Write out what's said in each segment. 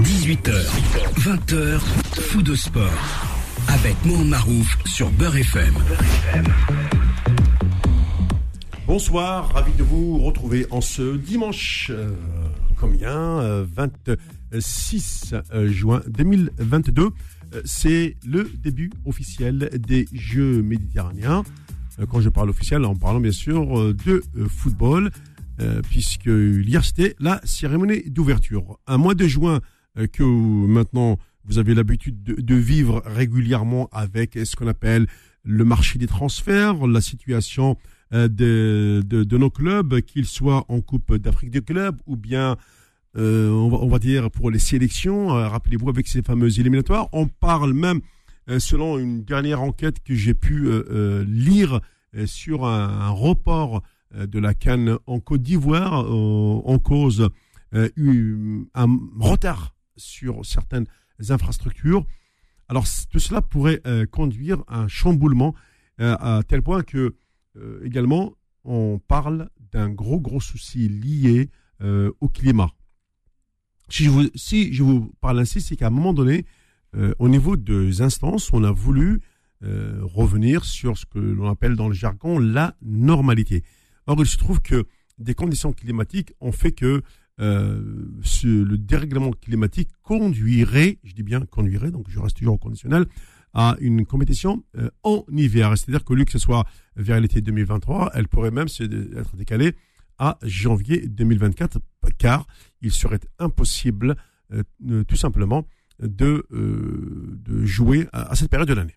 18h, 20h, fou de sport. Avec Mohamed Marouf sur Beurre FM. Bonsoir, ravi de vous retrouver en ce dimanche. euh, combien euh, 26 euh, juin 2022. Euh, C'est le début officiel des Jeux méditerranéens. Euh, Quand je parle officiel, en parlant bien sûr euh, de euh, football, euh, puisque hier c'était la cérémonie d'ouverture. Un mois de juin euh, que maintenant vous avez l'habitude de, de vivre régulièrement avec ce qu'on appelle le marché des transferts, la situation euh, de, de, de nos clubs, qu'ils soient en Coupe d'Afrique des clubs ou bien, euh, on, va, on va dire, pour les sélections. Euh, Rappelez-vous, avec ces fameuses éliminatoires, on parle même, euh, selon une dernière enquête que j'ai pu euh, euh, lire euh, sur un, un report euh, de la Cannes en Côte d'Ivoire, euh, en cause euh, un retard sur certaines infrastructures. Alors, tout cela pourrait euh, conduire à un chamboulement euh, à tel point que euh, également on parle d'un gros gros souci lié au climat. Si je vous, si je vous parle ainsi, c'est qu'à un moment donné, au niveau des instances, on a voulu revenir sur ce que l'on appelle dans le jargon la normalité. Or, il se trouve que des conditions climatiques ont fait que euh, ce- le dérèglement climatique conduirait, je dis bien conduirait, donc je reste toujours au conditionnel, à une compétition euh, en hiver. C'est-à-dire que, lieu que ce soit vers l'été 2023, elle pourrait même être décalée à janvier 2024, car il serait impossible, euh, tout simplement, de, euh, de jouer à, à cette période de l'année.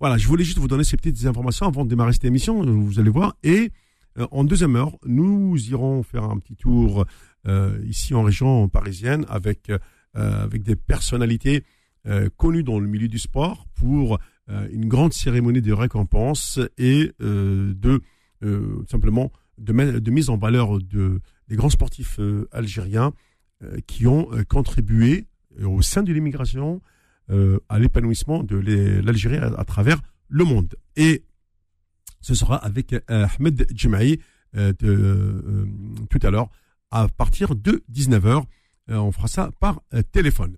Voilà, je voulais juste vous donner ces petites informations avant de démarrer cette émission, vous allez voir. Et en deuxième heure, nous irons faire un petit tour euh, ici en région parisienne avec, euh, des personnalités euh, connues dans le milieu du sport pour euh, une grande cérémonie de récompense et euh, de euh, simplement de, mise en valeur de, des grands sportifs euh, algériens euh, qui ont euh, contribué euh, au sein de l'immigration euh, à l'épanouissement de l'Algérie à, travers le monde. Ce sera avec euh, Ahmed Djemaï euh, euh, tout à l'heure à partir de 19h. Euh, on fera ça par téléphone.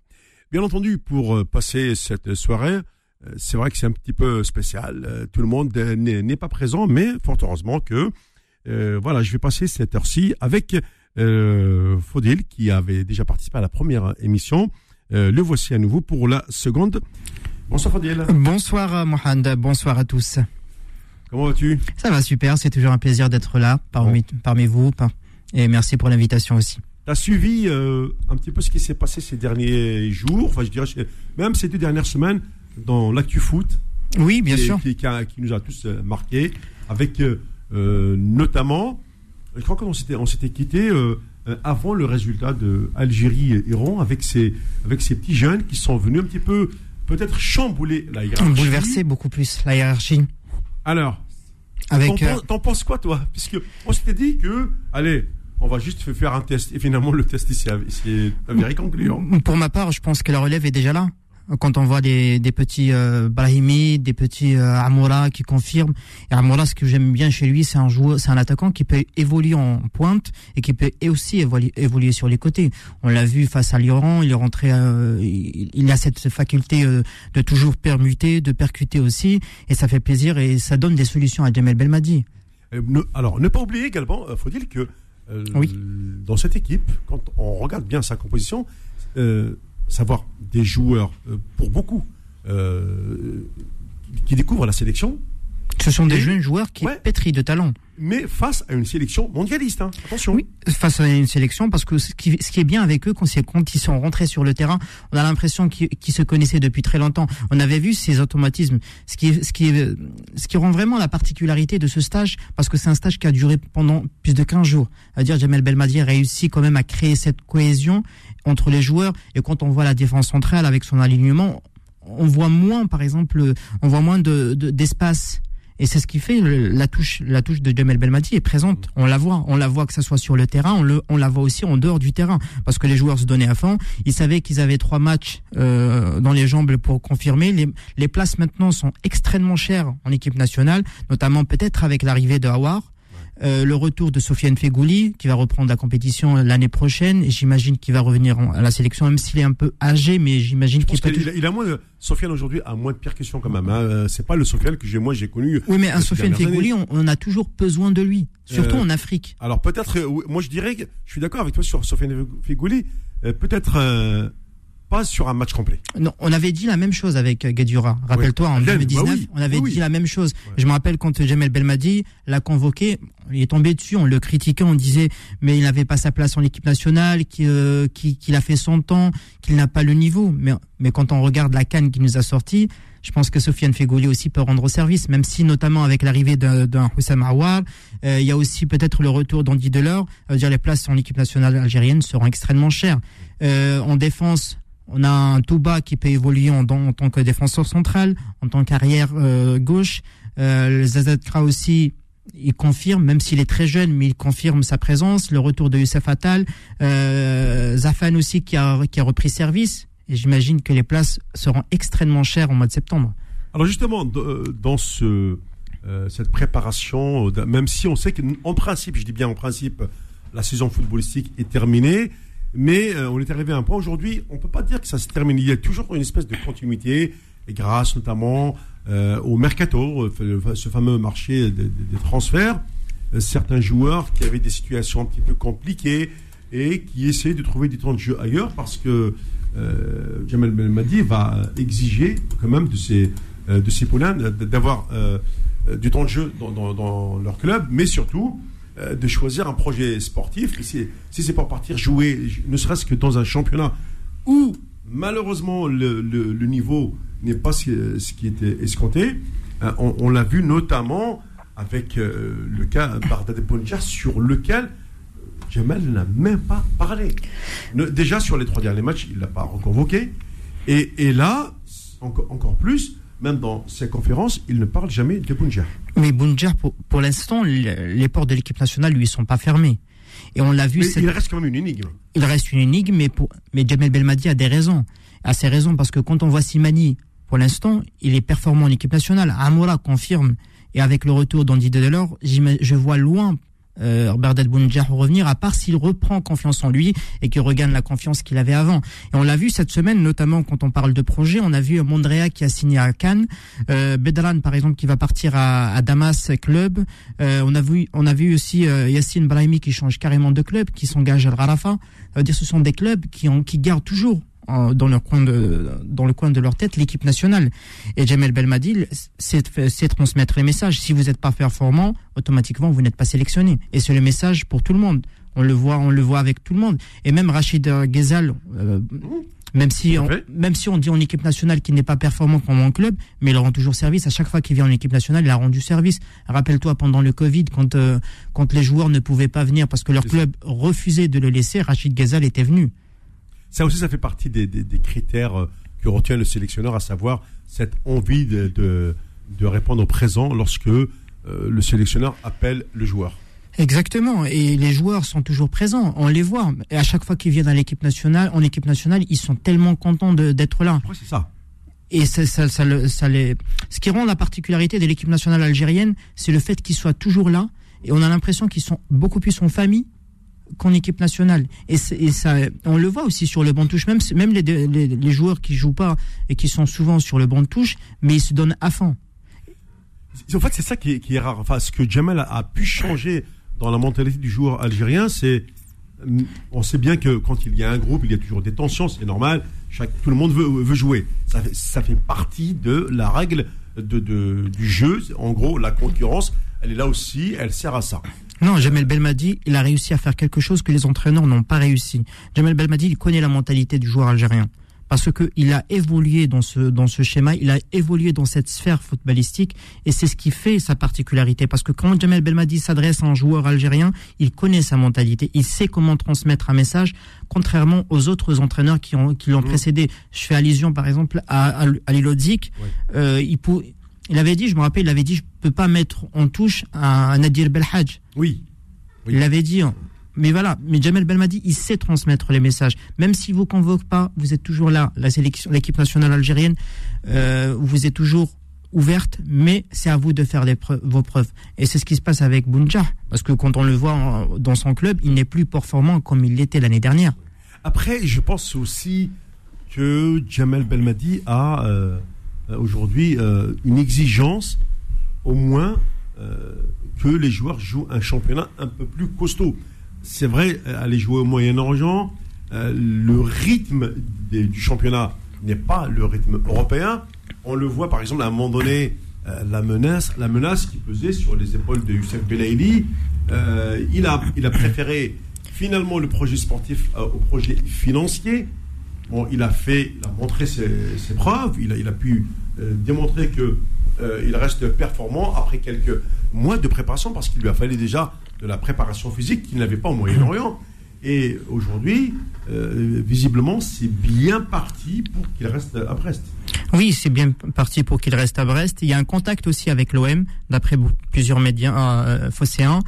Bien entendu, pour passer cette soirée, c'est vrai que c'est un petit peu spécial. Tout le monde n'est pas présent, mais fort heureusement que euh, voilà, je vais passer cette heure-ci avec euh, Faudil qui avait déjà participé à la première émission. Euh, le voici à nouveau pour la seconde. Bonsoir Faudil. Bonsoir Mohand, bonsoir à tous. Comment vas-tu? Ça va super, c'est toujours un plaisir d'être là parmi, parmi vous. par- Et merci pour l'invitation aussi. Tu as suivi euh, un petit peu ce qui s'est passé ces derniers jours, enfin je dirais même ces deux dernières semaines dans l'actu foot. Oui, bien qui, sûr. Qui, qui a- qui nous a tous euh, marqués, avec euh, notamment, je crois qu'on s'était, on s'était quitté euh, avant le résultat de Algérie-Iran, avec ces, avec ces petits jeunes qui sont venus un petit peu peut-être chambouler la hiérarchie. Bouleverser beaucoup plus la hiérarchie. Alors, Avec, t'en, euh, penses- t'en penses quoi toi? Puisque on s'était dit que, allez, on va juste faire un test. Et finalement, le test ici c'est avéré concluant. Pour ma part, je pense que la relève est déjà là. Quand on voit des, des petits euh, Brahimi, des petits euh, Amoura qui confirment. Et Amoura, ce que j'aime bien chez lui, c'est un joueur, c'est un attaquant qui peut évoluer en pointe et qui peut aussi évoluer, évoluer sur les côtés. On l'a vu face à l'Iran, il est rentré, euh, il, il a cette faculté euh, de toujours permuter, de percuter aussi, et ça fait plaisir et ça donne des solutions à Jamel Belmadi. Ne- alors, ne pas oublier également, euh, faut-il que Oui. dans cette équipe, quand on regarde bien sa composition, savoir des joueurs, euh, pour beaucoup, euh, qui- qui découvrent la sélection, Ce sont des Et- jeunes joueurs qui Ouais. pétris de talent. Mais face à une sélection mondialiste. hein. Attention. Oui, face à une sélection, parce que ce qui, est bien avec eux, quand, ils sont rentrés sur le terrain, on a l'impression qu'ils se connaissaient depuis très longtemps. On avait vu ces automatismes, ce qui, rend vraiment la particularité de ce stage, parce que c'est un stage qui a duré pendant plus de 15 jours. C'est-à-dire, Jamel Belmadi a réussi quand même à créer cette cohésion entre les joueurs, et quand on voit la défense centrale avec son alignement, on voit moins, par exemple, on voit moins de, de- d'espace. Et c'est ce qui fait le- la touche, la touche de Jamel Belmadi est présente. On la voit, on la voit que ça soit sur le terrain, on, le, on la voit aussi en dehors du terrain, parce que les joueurs se donnaient à fond. Ils savaient qu'ils avaient trois matchs euh, dans les jambes pour confirmer. Les, les places maintenant sont extrêmement chères en équipe nationale, notamment peut-être avec l'arrivée de Hawar. Euh, le retour de Sofiane Fegouli, qui va reprendre la compétition l'année prochaine. J'imagine qu'il va revenir à la sélection, même s'il est un peu âgé, mais j'imagine qu'il peut. Il, il, a moins de, Sofiane aujourd'hui a moins de percussions quand même. Hein. Euh, c'est pas le Sofiane que j'ai moi j'ai connu. Oui, mais un Sofiane Fegouli, on, on, a toujours besoin de lui, surtout euh, en Afrique. Alors peut-être, moi je dirais, que je suis d'accord avec toi sur Sofiane Fegouli. peut-être pas sur un match complet. Non, on avait dit la même chose avec Gadura. Rappelle-toi, en 2019, bah on avait dit la même chose. Je me rappelle quand Jamel Belmadi l'a convoqué, il est tombé dessus, on le critiquait, on disait mais il n'avait pas sa place en équipe nationale, qu'il euh, a fait son temps, qu'il n'a pas le niveau. Mais, mais quand on regarde la canne qui nous a sorti, je pense que Sofiane Fegouli aussi peut rendre service, même si notamment avec l'arrivée d'un Houssam Aouar, euh, il y a aussi peut-être le retour d'Andy Delors. Euh, dire les places en équipe nationale algérienne seront extrêmement chères. Euh, en défense, on a un Touba qui peut évoluer en, tant que défenseur central, en tant qu'arrière euh, gauche. Euh, le Zazadkra aussi, il confirme, même s'il est très jeune, mais il confirme sa présence. Le retour de Youssef Attal. Euh, Zafan aussi qui a, qui a repris service. Et j'imagine que les places seront extrêmement chères au mois de septembre. Alors justement, dans ce, euh, cette préparation, même si on sait qu'en principe, je dis bien en principe, la saison footballistique est terminée, mais euh, on est arrivé à un point aujourd'hui, on ne peut pas dire que ça se termine. Il y a toujours une espèce de continuité, grâce notamment euh, au mercato, euh, ce fameux marché des, transferts. certains joueurs qui avaient des situations un petit peu compliquées et qui essaient de trouver du temps de jeu ailleurs parce que Jamal Belmadi va exiger quand même de ses, de ses poulains d'avoir du temps de jeu dans leur club, mais surtout euh, de choisir un projet sportif. Si, c'est pour partir jouer, ne serait-ce que dans un championnat où malheureusement le, niveau n'est pas ce, qui était escompté, euh, on, l'a vu notamment avec euh, le cas Bardad Bonjar sur lequel Jamal n'a même pas parlé. déjà sur les trois derniers matchs, il ne l'a pas reconvoqué. Et, là, encore plus, même dans ses conférences, il ne parle jamais de Bounja. Mais Bounja, pour, l'instant, les portes de l'équipe nationale lui sont pas fermées. Et on l'a vu. Mais il reste quand même une énigme. Il reste une énigme, mais, pour, mais Jamel Belmadi a des raisons. A ses raisons parce que quand on voit Simani, pour l'instant, il est performant en équipe nationale. Amoura confirme. Et avec le retour d'Andy Delors, je vois loin euh, Bernard revenir, à part s'il reprend confiance en lui et qu'il regagne la confiance qu'il avait avant. Et on l'a vu cette semaine, notamment quand on parle de projet, on a vu Mondrea qui a signé à Cannes, euh, Bedran par exemple qui va partir à, Damas Club, euh, on a vu on a vu aussi euh, Yassine Brahimi qui change carrément de club, qui s'engage à Rarafa. Dire ce sont des clubs qui ont qui gardent toujours dans leur coin de dans le coin de leur tête l'équipe nationale et Jamel Belmadi c'est transmettre les messages si vous n'êtes pas performant automatiquement vous n'êtes pas sélectionné et c'est le message pour tout le monde on le voit on le voit avec tout le monde et même Rachid Ghezal euh, même si on, même si on dit en équipe nationale qu'il n'est pas performant comme en club, mais il rend toujours service. À chaque fois qu'il vient en équipe nationale, il a rendu service. Rappelle-toi pendant le Covid, quand euh, quand les joueurs ne pouvaient pas venir parce que leur club refusait de le laisser, Rachid Ghezal était venu. Ça aussi, ça fait partie des, critères euh, que retient le sélectionneur, à savoir cette envie de, de, répondre au présent lorsque euh, le sélectionneur appelle le joueur. Exactement. Et les joueurs sont toujours présents. On les voit. Et à chaque fois qu'ils viennent à l'équipe nationale, en équipe nationale, ils sont tellement contents d'être là. c'est ça. Et ça, ça, ça, les... ce qui rend la particularité de l'équipe nationale algérienne, c'est le fait qu'ils soient toujours là. Et on a l'impression qu'ils sont beaucoup plus en famille qu'en équipe nationale. Et, ça, on le voit aussi sur le banc de touche, même, même les, joueurs qui jouent pas et qui sont souvent sur le banc de touche, mais ils se donnent à fond. En fait, c'est ça qui est, rare. Ce que Jamal a, pu changer dans la mentalité du joueur algérien, c'est on sait bien que quand il y a un groupe, il y a toujours des tensions, c'est normal. Tout le monde veut, jouer. Ça fait, partie de la règle de, du jeu. En gros, la concurrence, elle est là aussi, elle sert à ça. Non, Jamel Belmadi, il a réussi à faire quelque chose que les entraîneurs n'ont pas réussi. Jamel Belmadi, il connaît la mentalité du joueur algérien. Parce qu'il a évolué dans ce, dans ce schéma, il a évolué dans cette sphère footballistique, et c'est ce qui fait sa particularité. Parce que quand Jamel Belmadi s'adresse à un joueur algérien, il connaît sa mentalité, il sait comment transmettre un message, contrairement aux autres entraîneurs qui l'ont qui mmh. précédé. Je fais allusion, par exemple, à, à, à euh, il, il avait dit, je me rappelle, il avait dit, je peux pas mettre en touche un, Nadir Belhadj. Oui. Il l'avait dit. Hein. Mais voilà, mais Jamel Belmadi, il sait transmettre les messages. Même s'il vous convoque pas, vous êtes toujours là. La sélection, l'équipe nationale algérienne, euh, vous êtes toujours ouverte, mais c'est à vous de faire les vos preuves. Et c'est ce qui se passe avec Bunja, parce que quand on le voit dans son club, il n'est plus performant comme il l'était l'année dernière. Après, je pense aussi que Jamel Belmadi a euh, aujourd'hui euh, une exigence, au moins, euh, que les joueurs jouent un championnat un peu plus costaud. C'est vrai, aller jouer au Moyen-Orient, le rythme du championnat n'est pas le rythme européen. On le voit par exemple à un moment donné, la menace, la menace qui pesait sur les épaules de Youssef Belaïli. il, a, il a préféré finalement le projet sportif au projet financier. Bon, il a fait, a montré ses, preuves, il a, pu euh, démontrer que euh, il reste performant après quelques mois de préparation parce qu'il lui a fallu déjà de la préparation physique qu'il n'avait pas au Moyen-Orient. Et aujourd'hui, euh, visiblement, c'est bien parti pour qu'il reste à Brest. Oui, c'est bien parti pour qu'il reste à Brest. Il y a un contact aussi avec l'OM, d'après plusieurs médias euh, phocéens.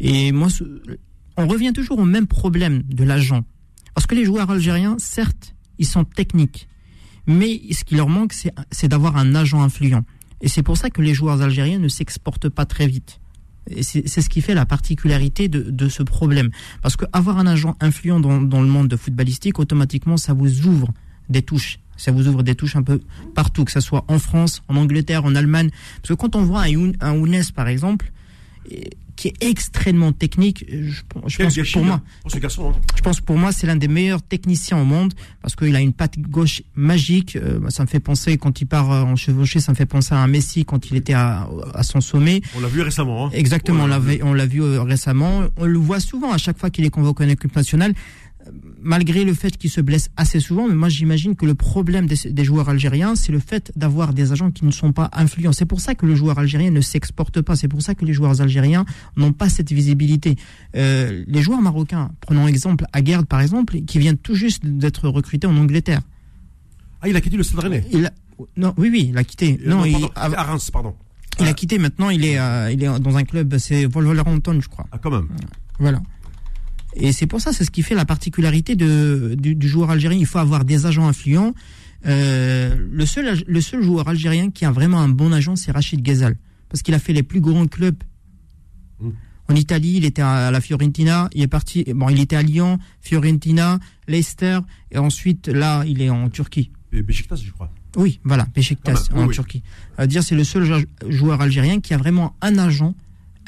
Et moi, on revient toujours au même problème de l'agent. Parce que les joueurs algériens, certes, ils sont techniques. Mais ce qui leur manque, c'est d'avoir un agent influent. Et c'est pour ça que les joueurs algériens ne s'exportent pas très vite. Et c'est ce qui fait la particularité de, ce problème. Parce qu'avoir un agent influent dans, le monde de footballistique, automatiquement, ça vous ouvre des touches. Ça vous ouvre des touches un peu partout, que ce soit en France, en Angleterre, en Allemagne. Parce que quand on voit un, un par exemple, qui est extrêmement technique. Je, pense que pour moi, hein. je pense pour moi, c'est l'un des meilleurs techniciens au monde parce qu'il a une patte gauche magique. Euh, ça me fait penser quand il part en chevauché, ça me fait penser à un Messi quand il était à, son sommet. On l'a vu récemment. Hein. Exactement, on l'a vu euh, récemment. On le voit souvent à chaque fois qu'il est convoqué en équipe nationale malgré le fait qu'il se blesse assez souvent, mais moi j'imagine que le problème des, joueurs algériens, c'est le fait d'avoir des agents qui ne sont pas influents. C'est pour ça que le joueur algérien ne s'exporte pas. C'est pour ça que les joueurs algériens n'ont pas cette visibilité. Euh, les joueurs marocains, prenons exemple Aguerd par exemple, qui vient tout juste d'être recruté en Angleterre. Ah, il a quitté le Stade Rennais. Non, oui, oui, il a quitté. Euh, non, il, à Reims, pardon. Il a quitté. Maintenant, il est, euh, il est dans un club, c'est Wolverhampton, je crois. Ah, quand même. Voilà. Et c'est pour ça, c'est ce qui fait la particularité de, du, joueur algérien. Il faut avoir des agents influents. Euh, le, seul, le seul joueur algérien qui a vraiment un bon agent, c'est Rachid Ghezal. Parce qu'il a fait les plus grands clubs. Mmh. En Italie, il était à la Fiorentina, il est parti, bon, il était à Lyon, Fiorentina, Leicester, et ensuite, là, il est en Turquie. Et Beşiktaş, je crois. Oui, voilà, Beşiktaş, ah, en Turquie. À dire, c'est le seul joueur algérien qui a vraiment un agent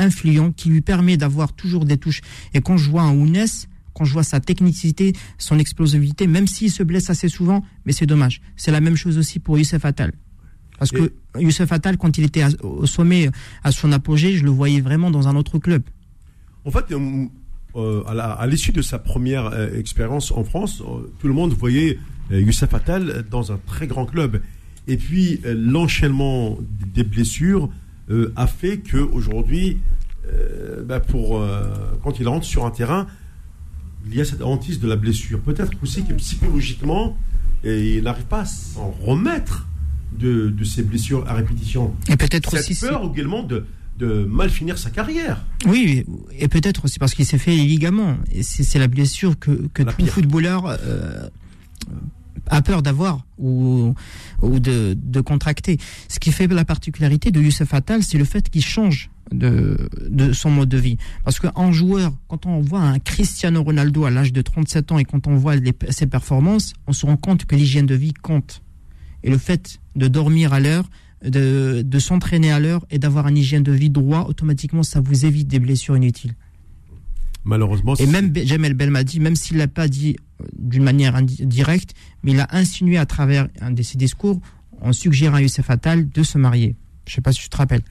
influent qui lui permet d'avoir toujours des touches. Et quand je vois un Ounes, quand je vois sa technicité, son explosivité, même s'il se blesse assez souvent, mais c'est dommage. C'est la même chose aussi pour Youssef Attal. Parce que Youssef Attal, quand il était au sommet, à son apogée, je le voyais vraiment dans un autre club. En fait, euh, euh, à l'issue de sa première euh, expérience en France, tout le monde voyait Youssef Attal dans un très grand club. Et puis, l'enchaînement des blessures euh, a fait qu'aujourd'hui, euh, bah pour, euh, quand il rentre sur un terrain, il y a cette hantise de la blessure. Peut-être aussi que psychologiquement, il n'arrive pas à s'en remettre de, de, ces blessures à répétition. Et peut-être aussi. peur également de, de mal finir sa carrière. Oui, et peut-être aussi parce qu'il s'est fait les ligaments. Et c'est la blessure que, que tout footballeur a peur d'avoir ou, ou de, de, contracter. Ce qui fait la particularité de Youssef Attal, c'est le fait qu'il change de, de son mode de vie. Parce qu'un joueur, quand on voit un Cristiano Ronaldo à l'âge de 37 ans et quand on voit ses performances, on se rend compte que l'hygiène de vie compte. Et le fait de dormir à l'heure, de, de s'entraîner à l'heure et d'avoir une hygiène de vie droit, automatiquement, ça vous évite des blessures inutiles. Malheureusement. Et même Jamel Belmadi, même s'il l'a pas dit euh, d'une manière directe, mais il a insinué à travers un de ses discours en suggérant à Youssef Attal de se marier. Je sais pas si tu te rappelles.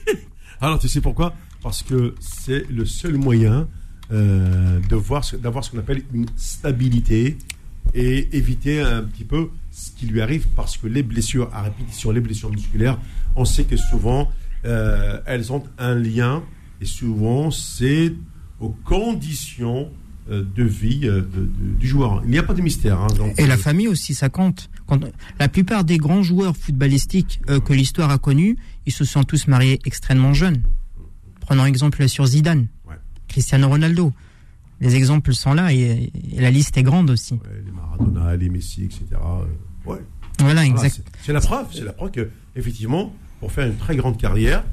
Alors tu sais pourquoi? Parce que c'est le seul moyen euh, de voir d'avoir ce qu'on appelle une stabilité et éviter un petit peu ce qui lui arrive parce que les blessures à répétition, les blessures musculaires, on sait que souvent euh, elles ont un lien et souvent c'est aux conditions euh, de vie euh, du joueur. Il n'y a pas de mystère. Hein, et la euh, famille aussi, ça compte. Quand, la plupart des grands joueurs footballistiques que l'histoire a connus, ils se sont tous mariés extrêmement jeunes. Prenons exemple sur Zidane, Cristiano Ronaldo. Les exemples sont là et, la liste est grande aussi. les Maradona, les Messi, etc. Voilà, exact. c'est la preuve, c'est la preuve que effectivement, pour faire une très grande carrière,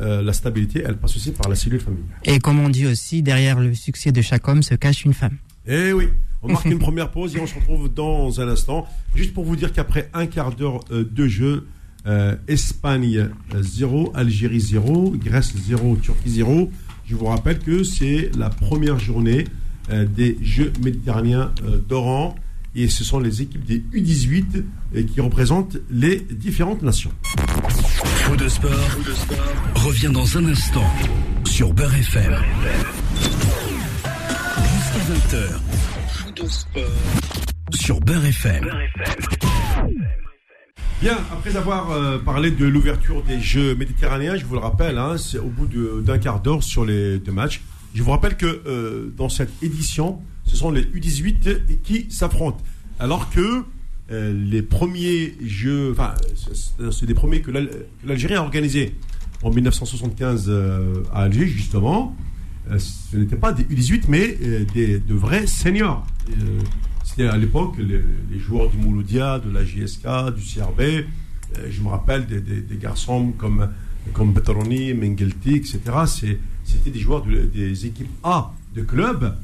euh, la stabilité, elle passe aussi par la cellule familiale. Et comme on dit aussi, derrière le succès de chaque homme se cache une femme. Eh oui, on marque une première pause et on se retrouve dans un instant. Juste pour vous dire qu'après un quart d'heure euh, de jeu, euh, Espagne 0, Algérie 0, Grèce 0, Turquie 0. Je vous rappelle que c'est la première journée euh, des Jeux méditerranéens d'Oran et ce sont les équipes des U18 euh, qui représentent les différentes nations. Faux de sport, revient dans un instant sur Beurre FM. Jusqu'à 20h. Faux de sport sur Beurre FM. Bien, après avoir euh, parlé de l'ouverture des Jeux méditerranéens, je vous le rappelle, hein, c'est au bout d'un quart d'heure sur les deux matchs. Je vous rappelle que euh, dans cette édition, ce sont les U18 qui s'affrontent. Alors que euh, les premiers Jeux, enfin, c'est- c'est des premiers que l'Al- que l'Algérie a organisés en 1975 euh, à Alger, justement. Euh, ce n'étaient pas des U18, mais euh, des, de vrais seniors. Euh, C'était à l'époque les, joueurs du Mouloudia, de la JSK, du CRB. Euh, je me rappelle des, garçons comme, comme Mengelti, etc. C'était des joueurs de- des équipes A de clubs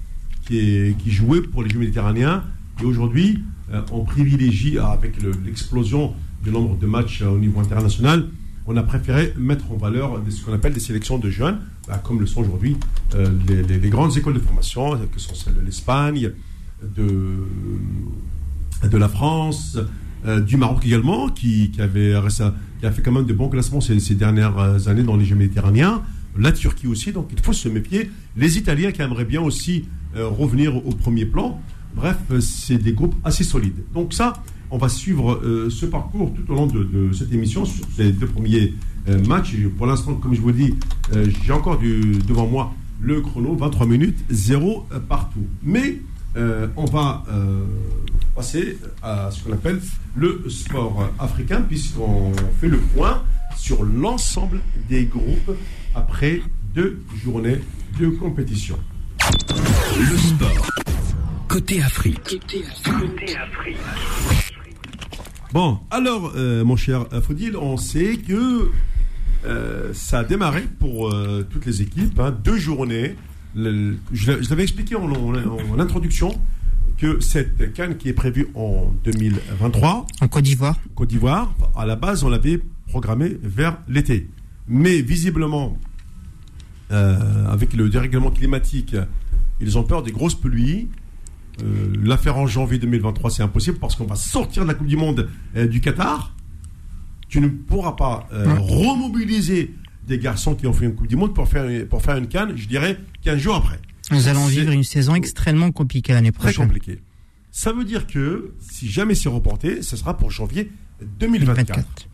qui, qui jouaient pour les Jeux méditerranéens. Et aujourd'hui, euh, on privilégie, avec le- l'explosion du nombre de matchs euh, au niveau international, on a préféré mettre en valeur ce qu'on appelle des sélections de jeunes, bah, comme le sont aujourd'hui euh, les, grandes écoles de formation, que sont celles de l'Espagne, de, la France, du Maroc également, qui, avait qui a fait quand même de bons classements ces, ces dernières années dans les Jeux méditerranéens. La Turquie aussi, donc il faut se méfier. Les Italiens qui aimeraient bien aussi revenir au premier plan. Bref, euh, c'est des groupes assez solides. Donc ça, on va suivre euh, ce parcours tout au long de, cette émission sur ces deux premiers euh, matchs. Pour l'instant, comme je vous dis, euh, j'ai encore devant moi le chrono, 23 minutes, zéro euh, partout. Mais euh, on va euh, passer à ce qu'on appelle le sport africain, puisqu'on fait le point sur l'ensemble des groupes après deux journées de compétition. Le sport. Côté Afrique. Bon, alors, euh, mon cher Fodil, on sait que euh, ça a démarré pour euh, toutes les équipes, hein, deux journées. Le- je l'avais expliqué en, en- en introduction que cette canne qui est prévue en 2023, En Côte d'Ivoire, Côte d'Ivoire, à la base, on l'avait programmée vers l'été. Mais visiblement, euh, avec le dérèglement climatique, ils ont peur des grosses pluies. Euh, la faire en janvier 2023, c'est impossible parce qu'on va sortir de la Coupe du Monde euh, du Qatar. Tu ne pourras pas euh, remobiliser des garçons qui ont fait une Coupe du Monde pour faire, pour faire une canne, je dirais, 15 jours après. nous allons vivre une saison extrêmement compliquée l'année Très prochaine. compliqué. Ça veut dire que si jamais c'est reporté, ce sera pour janvier 2024. 24.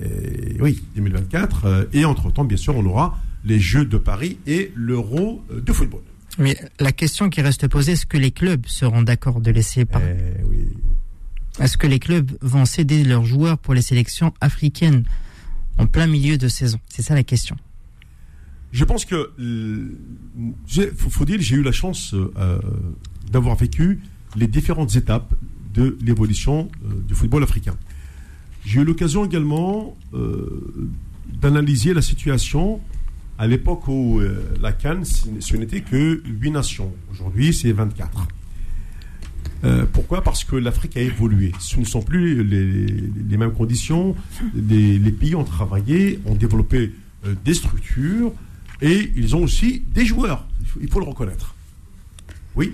Et oui, 2024. euh, et entre-temps, bien sûr, on aura les Jeux de Paris et l'Euro de football. Mais la question qui reste posée, est-ce que les clubs seront d'accord de laisser par... Eh oui. Est-ce que les clubs vont céder leurs joueurs pour les sélections africaines en plein milieu de saison? C'est ça la question. Je pense que, euh, j'ai- faut, faut dire, j'ai eu la chance euh, d'avoir vécu les différentes étapes de l'évolution euh, du football africain. J'ai eu l'occasion également euh, d'analyser la situation à l'époque où euh, la Cannes, ce n'était que 8 nations. Aujourd'hui, c'est 24. Euh, pourquoi? Parce que l'Afrique a évolué. Ce ne sont plus les, mêmes conditions. Les, pays ont travaillé, ont développé euh, des structures et ils ont aussi des joueurs. Il faut, le reconnaître. Oui,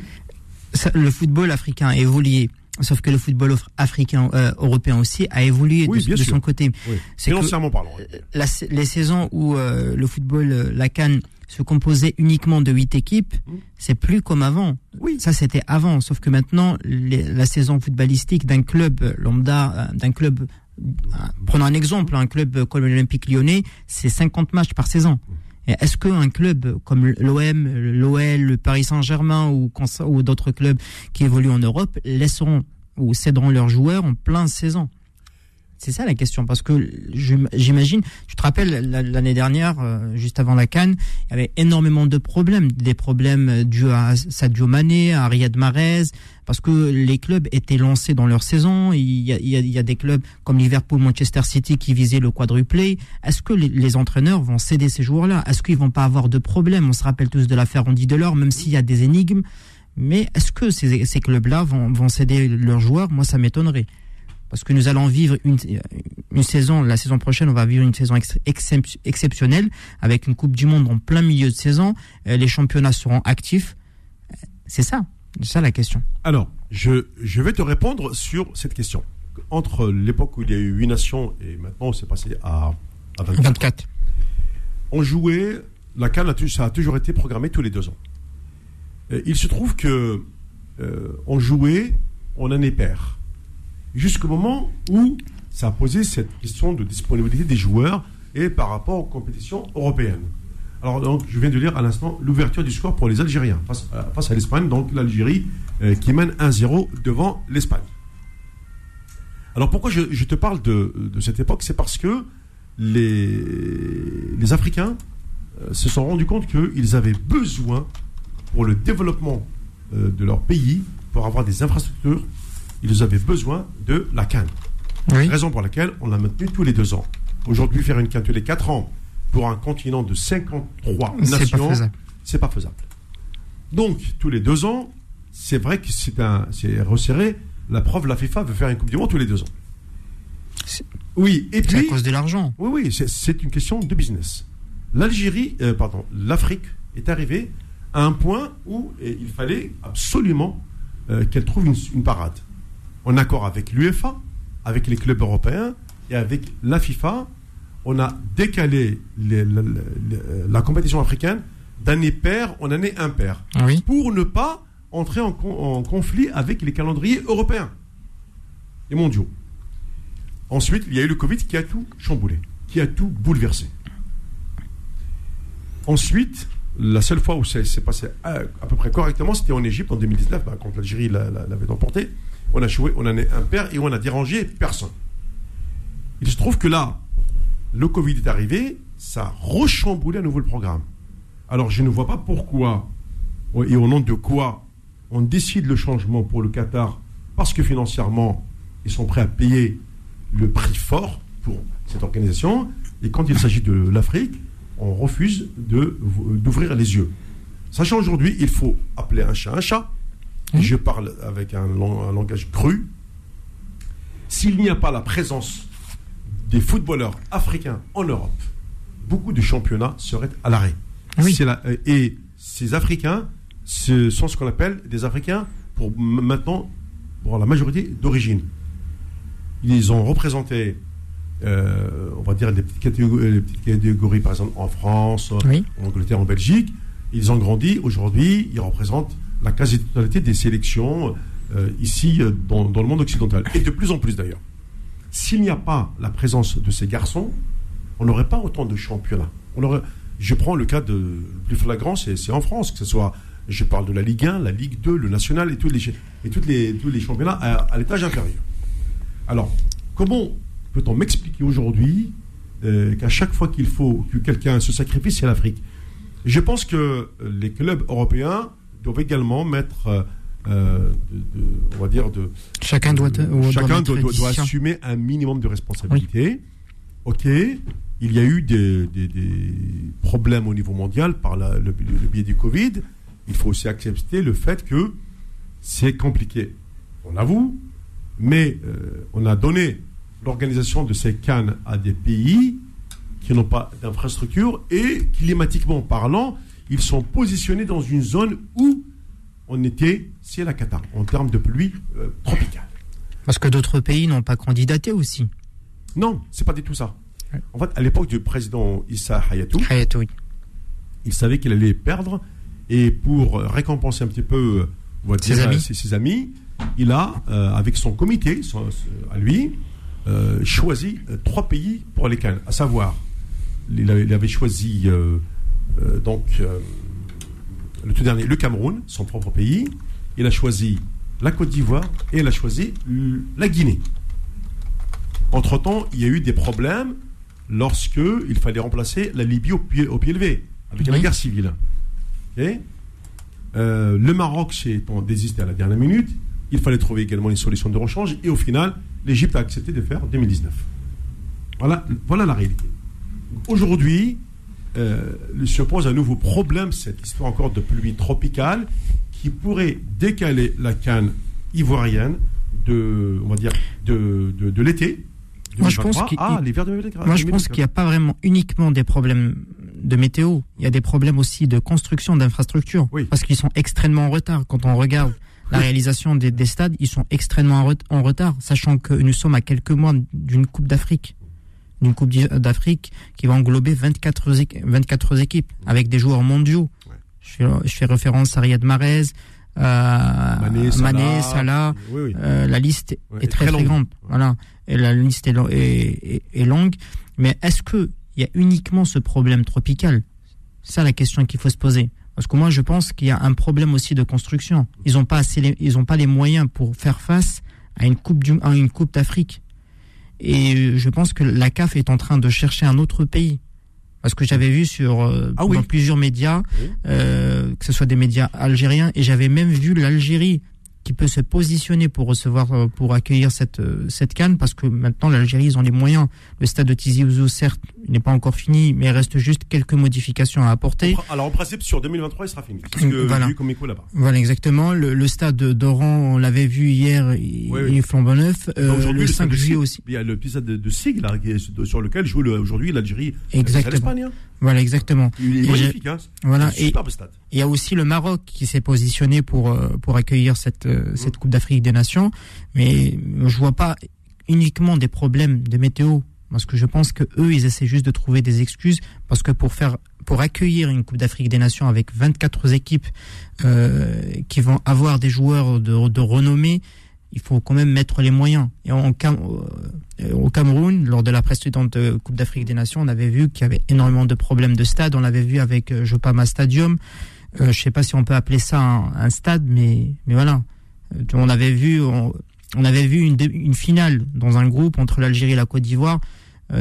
le football africain a évolué. Sauf que le football africain, euh, européen aussi, a évolué Oui, de, son côté. oui. C'est que- financièrement parlant. La- les saisons où euh, le football, euh, la Cannes, se composait uniquement de huit équipes, Mm. c'est plus comme avant. Oui. Ça, c'était avant. Sauf que maintenant, les- la saison footballistique d'un club euh, lambda, euh, d'un club, euh, prenons un exemple, un club comme l'Olympique lyonnais, c'est 50 matchs par saison. Et Est-ce qu'un club comme l'OM, l'OL, le Paris Saint-Germain ou, d'autres clubs qui évoluent en Europe laisseront ou céderont leurs joueurs en plein saison? C'est ça la question, parce que j'imagine, tu te rappelles l'année dernière, euh, juste avant la Cannes, il y avait énormément de problèmes, des problèmes dus à Sadio Mané, à Riyad Mahrez, parce que les clubs étaient lancés dans leur saison. Il y a, il y a, des clubs comme Liverpool, Manchester City qui visaient le quadruplé. Est-ce que les, entraîneurs vont céder ces joueurs-là? Est-ce qu'ils vont pas avoir de problèmes? On se rappelle tous de l'affaire Andy Delors, même s'il y a des énigmes. Mais est-ce que ces, clubs-là vont céder leurs joueurs? Moi, ça m'étonnerait parce que nous allons vivre une, une saison, la saison prochaine, on va vivre une saison exceptionnelle avec une Coupe du Monde en plein milieu de saison. Euh, les championnats seront actifs. C'est ça, c'est ça la question. Alors, je, je vais te répondre sur cette question. Entre l'époque où il y a eu 8 nations et maintenant, on s'est passé à, à 24. On jouait, la Cannes, ça a toujours été programmé tous les deux ans. il se trouve que euh, on jouait en année paire jusqu'au moment où ça a posé cette question de disponibilité des joueurs et par rapport aux compétitions européennes. Alors, donc, je viens de lire à l'instant l'ouverture du score pour les Algériens face, à, l'Espagne, donc l'Algérie euh, qui mène 1-0 devant l'Espagne. Alors, pourquoi je, te parle de, cette époque? C'est parce que les, les Africains euh, se sont rendus compte qu'ils avaient besoin, pour le développement euh, de leur pays, pour avoir des infrastructures, ils avaient besoin de la canne. Raison pour laquelle on l'a maintenu tous les deux ans. Aujourd'hui, faire une canne tous les quatre ans pour un continent de 53 nations, c'est pas faisable. Donc, tous les deux ans, c'est vrai que c'est un, c'est resserré. La preuve, la FIFA veut faire une Coupe du Monde tous les deux ans. Oui, et puis. à cause de l'argent. Oui, oui, c'est une question de business. L'Algérie, euh, pardon, l'Afrique est arrivée à un point où il fallait absolument euh, qu'elle trouve une parade en accord avec l'UEFA, avec les clubs européens et avec la FIFA, on a décalé la, compétition africaine d'année paire en année impaire ah pour ne pas entrer en, conflit avec les calendriers européens et mondiaux. Ensuite, il y a eu le Covid qui a tout chamboulé, qui a tout bouleversé. Ensuite, la seule fois où ça s'est passé à, peu près correctement, c'était en Égypte en 2019, bah, quand l'Algérie l'avait emporté on a joué, on en est impair et on a dérangé personne. Il se trouve que là, le Covid est arrivé, ça a rechamboulé à nouveau le programme. Alors je ne vois pas pourquoi et au nom de quoi on décide le changement pour le Qatar parce que financièrement ils sont prêts à payer le prix fort pour cette organisation et quand il s'agit de l'Afrique, on refuse d'ouvrir les yeux. Sachant aujourd'hui, il faut appeler un chat un chat Mmh. je parle avec un, langage cru, s'il n'y a pas la présence des footballeurs africains en Europe, beaucoup de championnats seraient à l'arrêt. Euh, et ces Africains ce sont ce qu'on appelle des Africains pour maintenant, pour la majorité d'origine. Ils ont représenté, euh, on va dire, des petites, catégories, par exemple en France, en Angleterre, en Belgique. Ils ont grandi. Aujourd'hui, ils représentent la quasi-totalité des sélections euh, ici euh, dans, le monde occidental. Et de plus en plus d'ailleurs. S'il n'y a pas la présence de ces garçons, on n'aurait pas autant de championnats. On aurait, je prends le cas de, le plus flagrant, c'est en France, que ce soit, je parle de la Ligue 1, la Ligue 2, le National et, tous les, et toutes les, tous les championnats à, l'étage inférieur. Alors, comment peut-on m'expliquer aujourd'hui euh, qu'à chaque fois qu'il faut que quelqu'un se sacrifie, c'est l'Afrique? Je pense que les clubs européens doivent également mettre, euh, euh, on va dire, de. Chacun doit, chacun doit, assumer un minimum de responsabilité. Ok, il y a eu des, problèmes au niveau mondial par le, biais du Covid. Il faut aussi accepter le fait que c'est compliqué. On avoue, mais euh, on a donné l'organisation de ces cannes à des pays qui n'ont pas d'infrastructure et climatiquement parlant, ils sont positionnés dans une zone où on était, c'est la Qatar, en termes de pluie euh, tropicale. Parce que d'autres pays n'ont pas candidaté aussi. Non, c'est pas du tout ça. En fait, à l'époque du président Issa Hayatou, il savait qu'il allait perdre et pour récompenser un petit peu euh, ses, amis. Ses, amis. il a, euh, avec son comité, à lui, choisi trois pays pour les Cannes, à savoir, il avait choisi donc, euh, le tout dernier, le Cameroun, son propre pays. Il a choisi la Côte d'Ivoire et il a choisi la Guinée. Entre-temps, il y a eu des problèmes lorsque il fallait remplacer la Libye au pied, au pied levé, avec la guerre civile. Euh, le Maroc s'est désisté à la dernière minute. Il fallait trouver également une solution de rechange. Et au final, l'Égypte a accepté de faire 2019. Voilà, voilà la réalité. Aujourd'hui, euh, se pose un nouveau problème, cette histoire encore de pluie tropicale, qui pourrait décaler la canne ivoirienne de, on va dire, de, de, de l'été. Moi, je pense 2023 qu'il- à l'hiver 2024. Moi, je pense qu'il n'y a pas vraiment uniquement des problèmes de météo. Il y a des problèmes aussi de construction d'infrastructures. Oui. Parce qu'ils sont extrêmement en retard. Quand on regarde la réalisation des, des stades, ils sont extrêmement en retard, sachant que nous sommes à quelques mois d'une Coupe d'Afrique. D'une Coupe d'Afrique qui va englober 24, équ- 24 équipes avec des joueurs mondiaux. Ouais. Je, fais, je fais référence à Riyad Mahrez, à Mané, Mané, Salah. Salah, Oui, oui. euh, la liste Ouais, est très très grande. Voilà. Et la liste est, lo- est, est- est longue. Mais est-ce que il y a uniquement ce problème tropical? C'est ça la question qu'il faut se poser. Parce que moi, je pense qu'il y a un problème aussi de construction. Ils n'ont pas assez, les, ils ont pas les moyens pour faire face à une coupe du, à une coupe d'Afrique. Et je pense que la CAF est en train de chercher un autre pays. Parce que j'avais vu sur euh, Ah oui. dans plusieurs médias, Oui. euh, que ce soit des médias algériens, et j'avais même vu l'Algérie qui peut se positionner pour recevoir, euh, pour accueillir cette euh, cette canne, parce que maintenant l'Algérie ils ont les moyens. Le stade de Tizi Ouzou certes n'est pas encore fini, mais il reste juste quelques modifications à apporter. Alors, en principe, sur 2023, il sera fini. C'est ce que Voilà. j'ai vu comme écho là-bas. Voilà exactement. Le, le stade d'Oran, on l'avait vu hier, il, Oui, oui. il est flambant neuf. Euh, le stade 5 de juillet aussi. Il y a le petit stade de, de Sig, là, sur lequel joue le- aujourd'hui l'Algérie. euh, Exactement. Voilà exactement. Il est Et magnifique. Hein. Voilà. C'est un Et superbe stade. il y a aussi le Maroc qui s'est positionné pour euh, pour accueillir cette euh, Mmh. cette Coupe d'Afrique des Nations, mais je vois pas uniquement des problèmes de météo parce que je pense que eux ils essaient juste de trouver des excuses parce que pour faire pour accueillir une Coupe d'Afrique des Nations avec 24 équipes euh, qui vont avoir des joueurs de, de renommée, il faut quand même mettre les moyens. Et euh, au Cameroun, lors de la précédente euh, Coupe d'Afrique des Nations, on avait vu qu'il y avait énormément de problèmes de stade. On l'avait vu avec euh, Jopama Stadium. Euh, je sais pas si on peut appeler ça un, stade, mais mais voilà. On avait vu on, avait vu une, finale dans un groupe entre l'Algérie et la Côte d'Ivoire.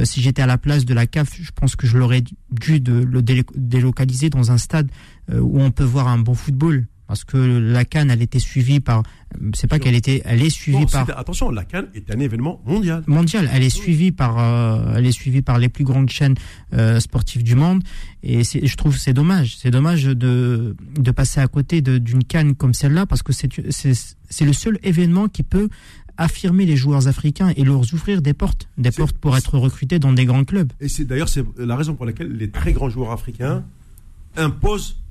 Si j'étais à la place de la CAF, je pense que je l'aurais dû le délo- délocaliser dans un stade où on peut voir un bon football. Parce que la Cannes, elle était suivie par. C'est pas qu'elle était, elle est suivie par attention, la Cannes est un événement mondial. mondiale. Elle est suivie par, euh, elle est suivie par les plus grandes chaînes euh, sportives du monde. Et je trouve que c'est dommage. C'est dommage de de passer à côté d'une canne comme celle-là parce que c'est c'est le seul événement qui peut affirmer les joueurs africains et leur ouvrir des portes, des portes pour être recrutés dans des grands clubs. Et c'est d'ailleurs c'est la raison pour laquelle les très grands joueurs africains imposent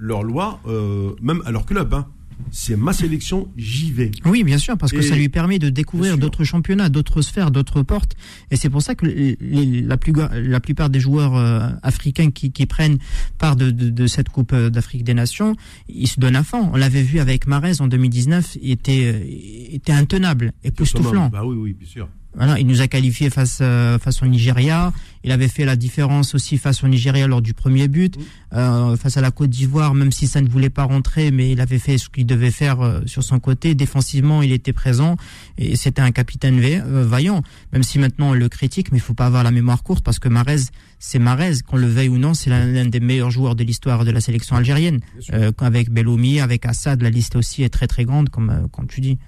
leurs lois, euh, même à leur club. hein. C'est ma sélection, j'y vais. Oui, bien sûr, parce que Et- ça lui permet de découvrir d'autres championnats, d'autres sphères, d'autres portes. Et c'est pour ça que les- la, plus, la plupart des joueurs euh, africains qui, qui prennent part de, de, de cette Coupe euh, d'Afrique des Nations, ils se donnent à fond. On l'avait vu avec Marez en 2019, il était, euh, était intenable, époustouflant. Bah oui, oui, bien sûr. Voilà, il nous a qualifié face euh, face au Nigeria. Il avait fait la différence aussi face au Nigeria lors du premier but. Euh, face à la Côte d'Ivoire, même si ça ne voulait pas rentrer, mais il avait fait ce qu'il devait faire euh, sur son côté. Défensivement, il était présent et c'était un capitaine euh, vaillant. Même si maintenant on le critique, mais il faut pas avoir la mémoire courte parce que Marez, c'est Marez, qu'on le veuille ou non, c'est l'un des meilleurs joueurs de l'histoire de la sélection algérienne. Euh, avec Belloumi, avec Assad, la liste aussi est très très grande, comme comme tu dis.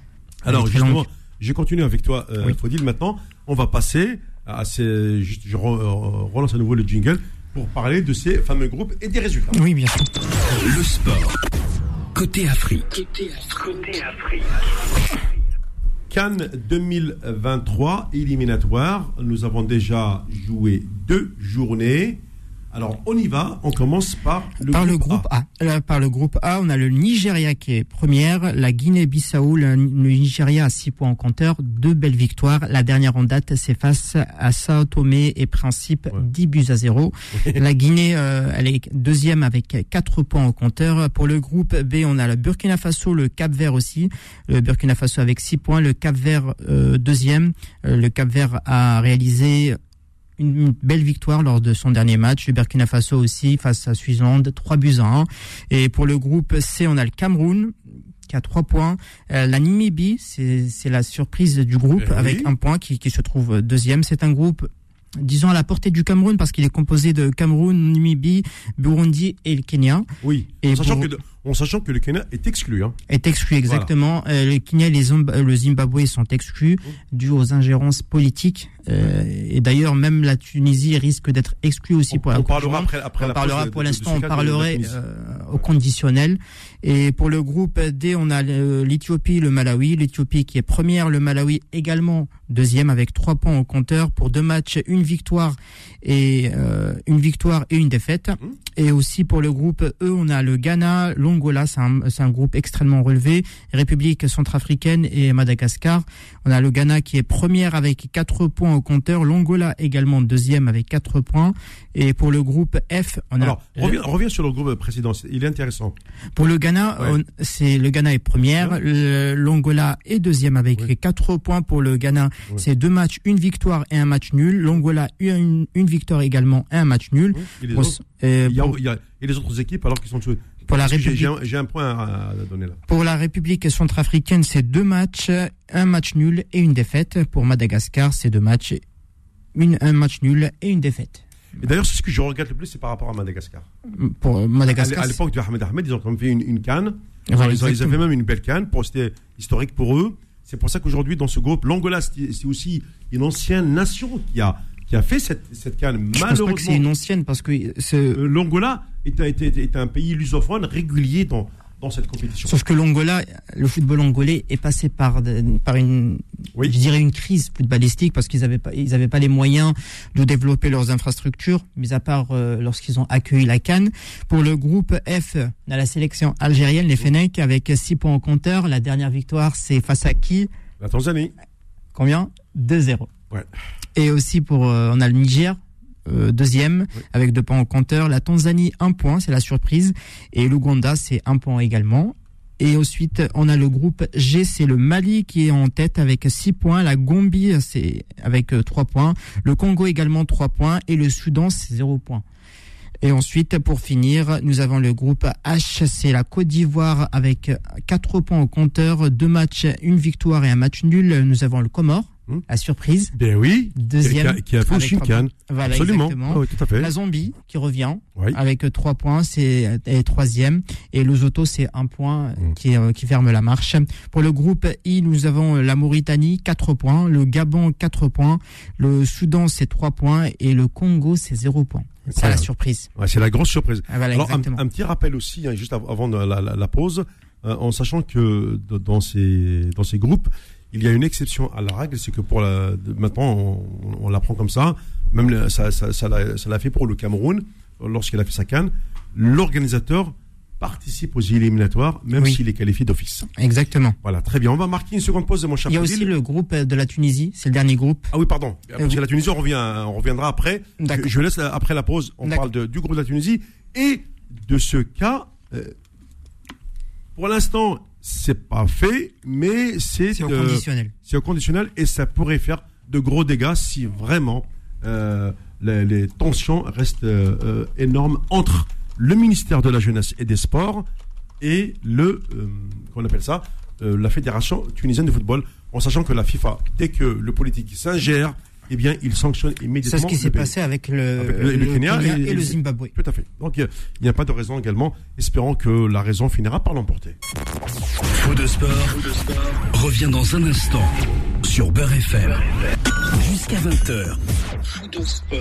Alors justement, longue. je continue avec toi, euh, Oui. Faudil. Maintenant, on va passer à ces. juste- je re- euh, relance à nouveau le jingle pour parler de ces fameux groupes et des résultats. Oui, bien sûr. Le sport. Côté Afrique. Cannes 2023 éliminatoire. Nous avons déjà joué deux journées. Alors on y va. On commence par le par groupe, le groupe A. Là, par le groupe A, on a le Nigeria qui est première, la Guinée-Bissau, le, le Nigeria à 6 points en compteur, deux belles victoires. La dernière en date, c'est face à Sao Tomé et Principe, Ouais. 10 buts à 0. La Guinée, euh, elle est deuxième avec 4 points en compteur. Pour le groupe B, on a le Burkina Faso, le Cap Vert aussi. Le Burkina Faso avec 6 points, le Cap Vert euh, deuxième. Euh, le Cap Vert a réalisé une, belle victoire lors de son dernier match. Le Burkina Faso aussi face à Suisse-Hollande, 3 buts à 1. Et pour le groupe C, on a le Cameroun qui a trois points. Euh, la Namibie, c'est c'est la surprise du groupe Eh oui. avec un point qui, qui se trouve deuxième. C'est un groupe disons à la portée du Cameroun parce qu'il est composé de Cameroun, Namibie, Burundi et le Kenya. Oui. Et sachant pour- que, en sachant que le Kenya est exclu. Hein. est exclu exactement. Euh, le Kenya et les Zimba- le Zimbabwe sont exclus dû aux ingérences politiques. Euh, et d'ailleurs, même la Tunisie risque d'être exclue aussi On, pour la on parlera après, après on la parlera pour l'instant, on parlerait euh, au conditionnel. Et pour le groupe D, on a l'Éthiopie, le Malawi. L'Éthiopie qui est première, le Malawi également deuxième avec trois points au compteur pour deux matchs, une victoire et euh, une victoire et une défaite. Mmh. Et aussi pour le groupe E, on a le Ghana, l'Angola, c'est un, groupe extrêmement relevé, République centrafricaine et Madagascar. On a le Ghana qui est première avec quatre points au compteur, l'Angola également deuxième avec quatre points. Et pour le groupe F, on a Alors, reviens, reviens sur le groupe précédent. Il est intéressant. pour le Ghana, Ouais. c'est le Ghana est première, Ouais. l'Angola est deuxième avec Ouais. quatre points pour le Ghana. C'est deux matchs, une victoire et un match nul. L'Angola une, une victoire également et un match nul. Euh, il y a- et les autres équipes alors qu'ils sont pour la République, J'ai un, j'ai un point à, à donner là. pour la République centrafricaine, c'est deux matchs, un match nul et une défaite. Pour Madagascar, c'est deux matchs, une, un match nul et une défaite. Et d'ailleurs, c'est ce que je regrette le plus, c'est par rapport à Madagascar. Pour À, Madagascar, à l'époque de Ahmed Ahmed, ils ont quand même fait une, une canne. Ils, ont- avaient même une belle canne pour c'était historique pour eux. C'est pour ça qu'aujourd'hui, dans ce groupe, l'Angola, c'est c'est aussi une ancienne nation qui a, qui a fait cette, cette canne. Je pense pas que c'est Malheureusement, une ancienne parce que euh, l'Angola est, un- est- est un pays lusophone régulier dans, dans cette compétition. Sauf que l'Angola, le football angolais est passé par, de- par une, Oui. je dirais une crise footballistique parce qu'ils n'avaient pas, ils avaient pas les moyens de développer leurs infrastructures, mis à part euh, lorsqu'ils ont accueilli la Cannes. Pour le groupe F, on a la sélection algérienne, les Fennecs, avec 6 points au compteur. La dernière victoire, c'est face à qui? La Tanzanie. Combien? 2-0. Ouais. Et aussi pour, euh, on a le Niger. Euh, deuxième Oui. avec deux points au compteur. La Tanzanie un point, c'est la surprise. Et l'Ouganda c'est un point également. Et ensuite on a le groupe G, c'est le Mali qui est en tête avec six points. La Gambie c'est avec euh, trois points. Le Congo également trois points et le Soudan c'est zéro point. Et ensuite, pour finir, nous avons le groupe H, c'est la Côte d'Ivoire avec quatre points au compteur, deux matchs, une victoire et un match nul. Nous avons le Comore, Hmm. la surprise, Ben oui. deuxième. Qui a, qui a fait. Voilà, Absolument. exactement. Ah oui, tout à fait. La Zambie qui revient Oui. avec euh, trois points, c'est est troisième. Et le Zoto, c'est un point euh, Mm. qui, euh, qui ferme la marche. Pour le groupe I, nous avons euh, la Mauritanie, quatre points. Le Gabon, quatre points. Le Soudan, c'est trois points. Et le Congo, c'est zéro point. C'est la surprise. Ouais, c'est la grosse surprise. Ah, Voilà, Alors, un, petit rappel aussi, hein, juste av- avant la, la- la pause, euh, en sachant que dans ces, dans ces groupes, il y a une exception à la règle, c'est que pour la, maintenant, on, on l'apprend comme ça, même le- ça, ça, ça l'a fait pour le Cameroun, lorsqu'il a fait sa canne, l'organisateur participe aux éliminatoires, même Oui. s'il est qualifié d'office. Exactement. Voilà, très bien. On va marquer une seconde pause, mon cher Il y a aussi le groupe de la Tunisie, c'est le dernier groupe. Ah oui, pardon. Parce vous- que la Tunisie, on, revient, on reviendra après. Je, je laisse la- après la pause, on parle de- du groupe de la Tunisie et de ce cas. euh, pour l'instant, c'est pas fait, mais c'est C'est au euh, conditionnel. c'est conditionnel et ça pourrait faire de gros dégâts si vraiment euh, les, les tensions restent euh, euh, énormes entre le ministère de la Jeunesse et des Sports et le, euh, qu'on appelle ça, euh, la Fédération tunisienne de football, en sachant que la FIFA, dès que le politique s'ingère, eh bien, il sanctionne immédiatement. C'est ce qui le s'est passé avec le, Avec le- le Kenya et- et le Zimbabwe. Tout à fait. Donc, il n'y a pas de raison également, espérant que la raison finira par l'emporter. Faux de sport, revient dans un instant sur Beurre FM. Jusqu'à 20h. Faux de sport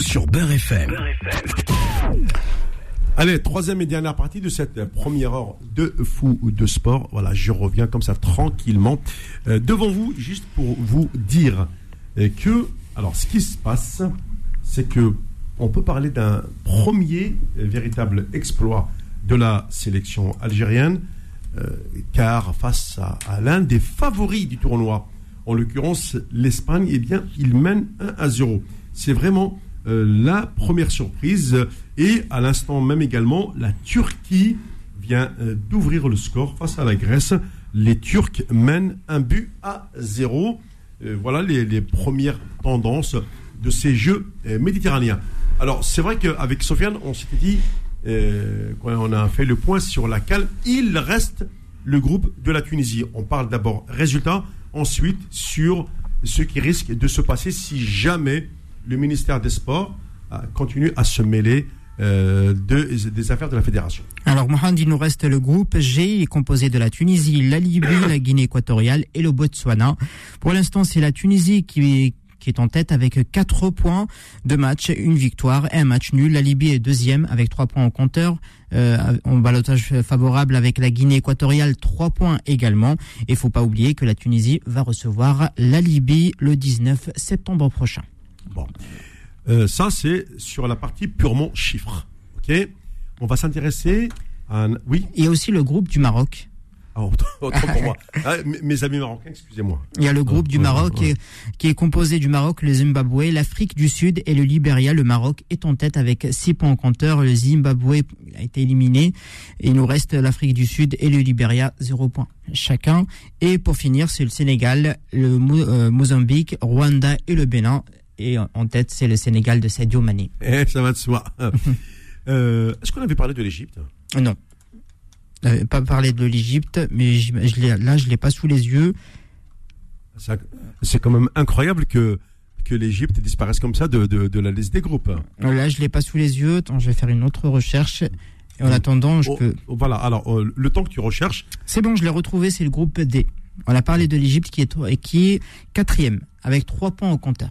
sur Beurre FM. Allez, troisième et dernière partie de cette première heure de fou de sport. Voilà, je reviens comme ça tranquillement euh, devant vous, juste pour vous dire euh, que, alors, ce qui se passe, c'est que on peut parler d'un premier euh, véritable exploit de la sélection algérienne, euh, car face à, l'un des favoris du tournoi, en l'occurrence l'Espagne, eh bien, il mène 1 à 0. C'est vraiment euh, la première surprise. Et à l'instant même également, la Turquie vient d'ouvrir le score face à la Grèce. Les Turcs mènent un but à 0. Euh, voilà les, premières tendances de ces Jeux euh, méditerranéens. Alors, c'est vrai qu'avec Sofiane, on s'était dit, euh, quand on a fait le point sur la calme, il reste le groupe de la Tunisie. On parle d'abord résultat, ensuite sur ce qui risque de se passer si jamais le ministère des Sports continue à se mêler euh, de, des affaires de la fédération. Alors Mohamed, il nous reste le groupe G, composé de la Tunisie, la Libye, la Guinée équatoriale et le Botswana. Pour l'instant, c'est la Tunisie qui, qui est en tête avec 4 points de match, une victoire et un match nul. La Libye est deuxième avec 3 points au compteur. Euh, en balotage favorable avec la Guinée équatoriale, 3 points également. Et faut pas oublier que la Tunisie va recevoir la Libye le 19 septembre prochain. Bon. Euh, ça, c'est sur la partie purement chiffres. OK? On va s'intéresser à un... Oui? Il y a aussi le groupe du Maroc. Ah, autant, autant pour moi. Ah, mes- amis marocains, excusez-moi. Il y a le groupe du Maroc ouais. qui est- qui est composé du Maroc, le Zimbabwe, l'Afrique du Sud et le Libéria. Le Maroc est en tête avec 6 points au compteur. Le Zimbabwe a été éliminé. Et il nous reste l'Afrique du Sud et le Libéria, 0 points chacun. Et pour finir, c'est le Sénégal, le euh, Mozambique, Rwanda et le Bénin. Et en- tête, c'est le Sénégal de Sadio Mané. Eh, ça va de soi. Euh, Est-ce qu'on avait parlé de l'Égypte? Non. Euh, pas parlé de l'Égypte, mais je, je l'ai- là, je l'ai pas sous les yeux. C'est quand même incroyable que, que l'Égypte disparaisse comme ça de, de, de la liste des groupes. Là, je l'ai pas sous les yeux. Attends, je vais faire une autre recherche. Et en Mm. attendant, je Oh, peux. Voilà, alors euh, le temps que tu recherches, C'est bon, je l'ai retrouvé. C'est le groupe D. On a parlé de l'Égypte qui est qui est quatrième avec trois points au compteur.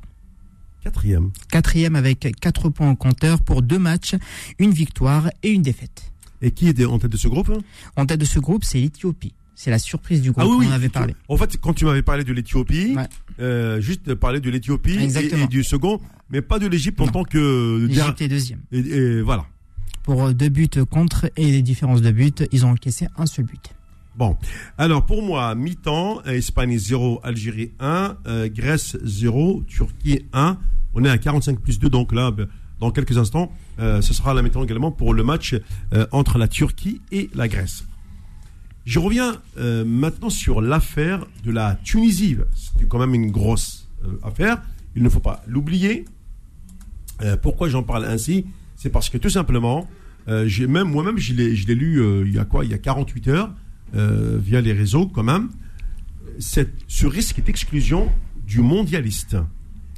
Quatrième. Quatrième avec quatre points au compteur pour deux matchs, une victoire et une défaite. Et qui est en tête de ce groupe? En tête de ce groupe, c'est l'Éthiopie. C'est la surprise du groupe. on en avait parlé. En fait, quand tu m'avais parlé de l'Éthiopie, Ouais. euh, juste parler de l'Éthiopie et, du second, mais pas de l'Égypte en tant que. L'Égypte est deuxième. Et, et voilà. Pour euh, deux buts contre et des différences de buts, ils ont encaissé un seul but. Bon. Alors, pour moi, mi-temps, euh, Espagne 0, Algérie 1, euh, Grèce 0, Turquie 1. On est à 45 plus 2, donc là, ben, dans quelques instants, euh, ce sera la mi-temps également pour le match entre la Turquie et la Grèce. Je reviens maintenant sur l'affaire de la Tunisie. C'est quand même une grosse affaire. Il ne faut pas l'oublier. Pourquoi j'en parle ainsi? C'est parce que tout simplement, même moi-même, je l'ai, lu il y a quoi? Il y a 48 heures euh, via les réseaux quand même. Cette, ce risque d'exclusion du mondialiste.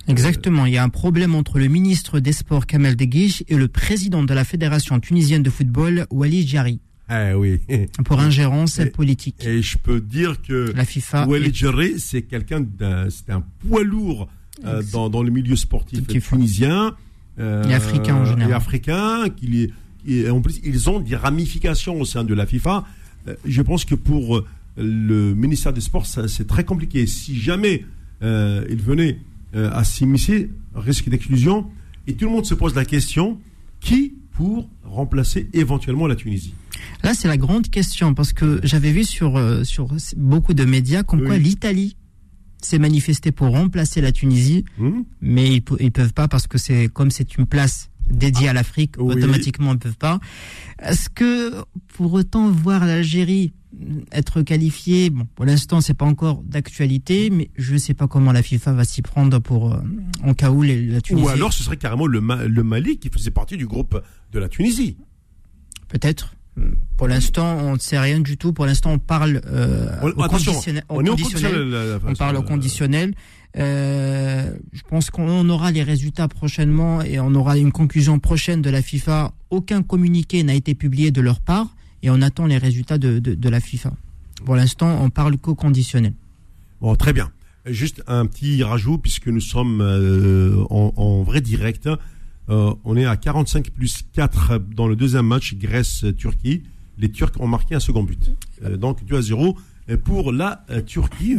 Exactement. Il y a un problème entre le ministre des Sports Kamel Deguiche et le président de la Fédération tunisienne de football Wali Jari Ah oui. pour ingérence Et- politique. Et je peux dire que La FIFA Walid est- Jarry, c'est quelqu'un d'un, c'est un poids lourd euh, dans, dans le milieu sportif Qui tunisien euh, Et africain en général. Et africain, et en plus ils ont des ramifications au sein de la FIFA. Euh, je pense que pour euh, le ministère des Sports, c'est très compliqué. Si jamais euh, il venait euh, à s'immiscer, risque d'exclusion, et tout le monde se pose la question qui pour remplacer éventuellement la Tunisie? Là, c'est la grande question parce que j'avais vu sur, euh, sur beaucoup de médias comme quoi l'Italie s'est manifestée pour remplacer la Tunisie, Hmm mais ils, ils peuvent pas parce que c'est comme c'est une place dédiée à l'Afrique, Oui. automatiquement ils peuvent pas. Est-ce que pour autant voir l'Algérie être qualifiée, bon, pour l'instant c'est pas encore d'actualité, mais je sais pas comment la FIFA va s'y prendre pour euh, en cas où les- la Tunisie. Ou alors ce serait carrément le, Ma- le Mali qui faisait partie du groupe de la Tunisie. Peut-être. Pour l'instant, on ne sait rien du tout. Pour l'instant, on parle euh, On- au conditionnel. on est au conditionnel. conditionnel. On parle au euh, conditionnel. Euh, je pense qu'on aura les résultats prochainement et on aura une conclusion prochaine de la FIFA. Aucun communiqué n'a été publié de leur part et on attend les résultats de, de, la FIFA. Pour l'instant, on parle qu'au conditionnel. Bon, très bien. Juste un petit rajout, puisque nous sommes euh, en, vrai direct. Euh, on est à 45 plus 4 dans le deuxième match Grèce-Turquie. Les Turcs ont marqué un second but. Donc 2 à 0 Et pour la Turquie.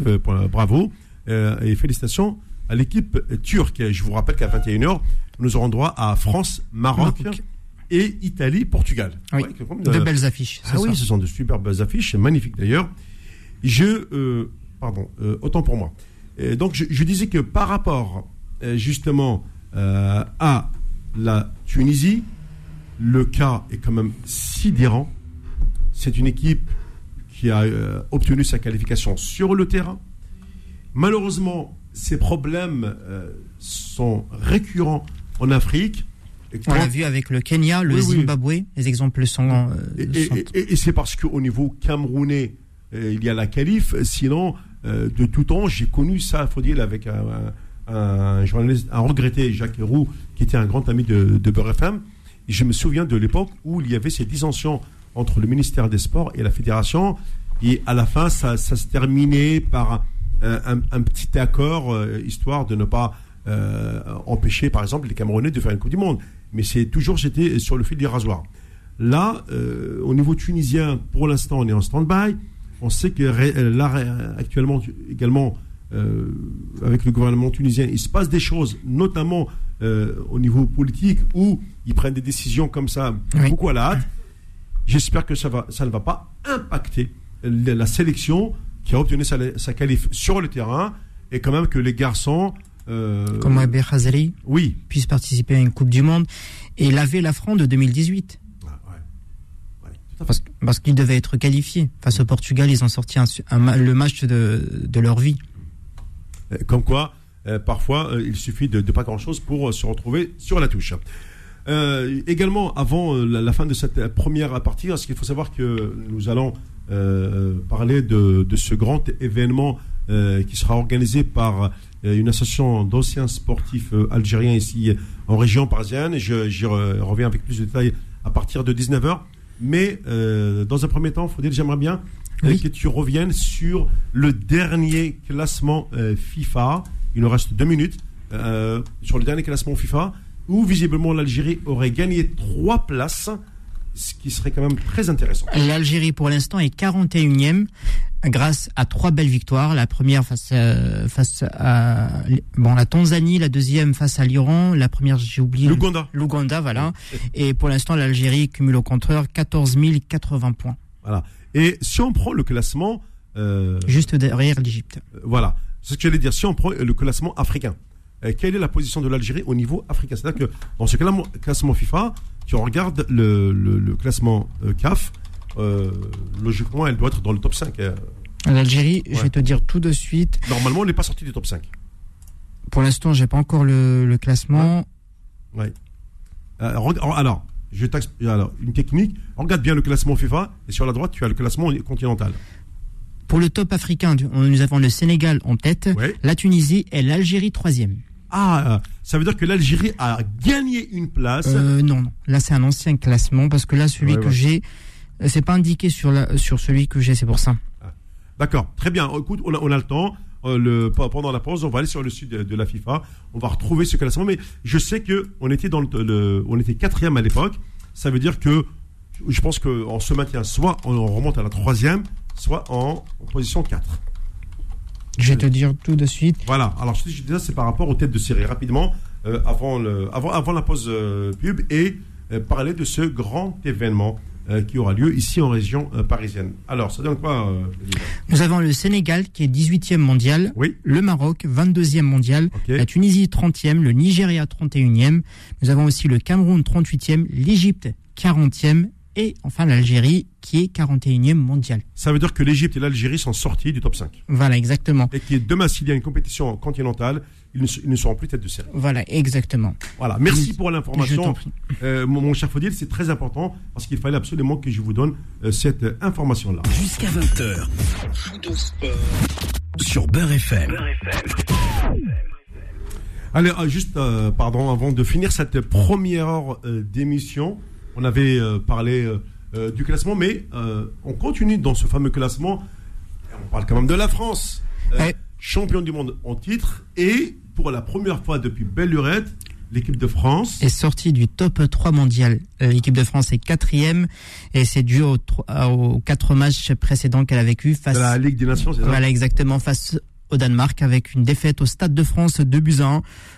bravo. Euh, et félicitations à l'équipe turque. Je vous rappelle qu'à 21h, nous aurons droit à France, Maroc, Maroc. et Italie, Portugal. Oui. Ouais, comme, De belles affiches. ah c'est oui, ça. ce sont de superbes affiches, magnifiques d'ailleurs. Je, euh, pardon, euh, autant pour moi. Et donc, je, je disais que par rapport justement euh, à la Tunisie, le cas est quand même sidérant. C'est une équipe qui a euh, obtenu sa qualification sur le terrain. Malheureusement, ces problèmes euh, sont récurrents en Afrique. Et On l'a vu avec le Kenya, le Oui, oui. Zimbabwe. Les exemples sont. euh, et, et- sont- et- et c'est parce qu'au niveau camerounais, il y a la qualif. Sinon, de tout temps, j'ai connu ça, faut dire, avec un, journaliste, un regretté, Jacques Roux, qui était un grand ami de, de Beurre FM. Et je me souviens de l'époque où il y avait ces dissensions entre le ministère des Sports et la fédération. Et à la fin, ça, ça se terminait par un, un, petit accord, histoire de ne pas empêcher, par exemple, les Camerounais de faire une Coupe du Monde mais c'est toujours j'étais sur le fil du rasoir. Là, euh, au niveau tunisien, pour l'instant, on est en stand-by. On sait que euh, là, actuellement, également, euh, avec le gouvernement tunisien, il se passe des choses, notamment au niveau politique, où ils prennent des décisions comme ça, beaucoup à la hâte. J'espère que ça, va, ça ne va pas impacter la, sélection qui a obtenu sa, sa qualif sur le terrain, et quand même que les garçons euh, Comme Abel Khazali oui. puisse participer à une Coupe du Monde et laver l'affront de 2018. Parce, qu'ils devaient être qualifiés. Face au Portugal, ils ont sorti le match de, leur vie. Euh, comme quoi, euh, parfois, il suffit de, pas grand-chose pour se retrouver sur la touche. également, avant la, fin de cette première partie, parce qu'il faut savoir que nous allons parler de, de, ce grand événement qui sera organisé par une association d'anciens sportifs euh, algériens ici euh, en région parisienne. J'y reviens avec plus de détails à partir de 19h. Mais euh, dans un premier temps, Faudil, j'aimerais bien que tu reviennes sur le dernier classement FIFA. Il nous reste deux minutes. sur le dernier classement FIFA, où visiblement l'Algérie aurait gagné trois places ce qui serait quand même très intéressant. L'Algérie, pour l'instant, est 41e grâce à trois belles victoires. La première face à, face à bon, la Tanzanie, la deuxième face à l'Iran, la première, j'ai oublié. L'Ouganda. L'Ouganda, voilà. Et pour l'instant, l'Algérie cumule au contraire 14 080 points. Voilà. Et si on prend le classement. Euh, Juste derrière l'Égypte. Euh, voilà. C'est ce que j'allais dire. Si on prend le classement africain, euh, quelle est la position de l'Algérie au niveau africain? C'est-à-dire que dans ce classement FIFA, tu regardes le, le, classement euh, CAF, euh, logiquement, elle doit être dans le top 5. Euh. L'Algérie, je vais te dire tout de suite. Normalement, elle n'est pas sortie du top 5. Pour l'instant, j'ai pas encore le, classement. Oui. alors, je alors, une technique. Regarde bien le classement FIFA et sur la droite, tu as le classement continental. Pour le top africain, nous avons le Sénégal en tête, la Tunisie et l'Algérie troisième. Ah, ça veut dire que l'Algérie a gagné une place. Euh, non, non. Là, c'est un ancien classement parce que là, celui que j'ai, euh, c'est pas indiqué sur, la, sur celui que j'ai, c'est pour ça. Ah. D'accord, très bien. Écoute, on a, on a le temps. Euh, le, pendant la pause, on va aller sur le site de, la FIFA. On va retrouver ce classement. Mais je sais que on était dans le, on était quatrième à l'époque. Ça veut dire que je pense qu'on se maintient soit on remonte à la troisième, soit en, en position 4. Je vais te dire tout de suite. Voilà. Alors, je dis ça, c'est par rapport aux têtes de série. Rapidement, euh, avant, le, avant, avant la pause euh, pub, et euh, parler de ce grand événement qui aura lieu ici en région parisienne. Alors, ça donne quoi Nous avons le Sénégal qui est 18e mondial, oui. le Maroc 22e mondial, la Tunisie 30e, le Nigeria 31e, nous avons aussi le Cameroun 38e, l'Égypte 40e et enfin l'Algérie qui est 41e mondial. Ça veut dire que l'Égypte et l'Algérie sont sortis du top 5. Voilà, exactement. Et qui demain, s'il y a une compétition continentale, ils ne, seront plus tête de série. Voilà, exactement. Voilà, merci pour l'information. Euh, mon, cher Faudil, c'est très important parce qu'il fallait absolument que je vous donne euh, cette information-là. Jusqu'à 20h, sur Beurre FM. Allez, euh, juste, pardon, avant de finir cette première heure d'émission, on avait euh, parlé euh, euh, du classement, mais on continue dans ce fameux classement. On parle quand même de la France. Champion du monde en titre et pour la première fois depuis belle lurette, l'équipe de France est sortie du top 3 mondial. L'équipe de France est quatrième et c'est dû aux, aux, quatre matchs précédents qu'elle a vécu face à la Ligue des Nations. C'est ça? Voilà exactement face au Danemark avec une défaite au Stade de France de buts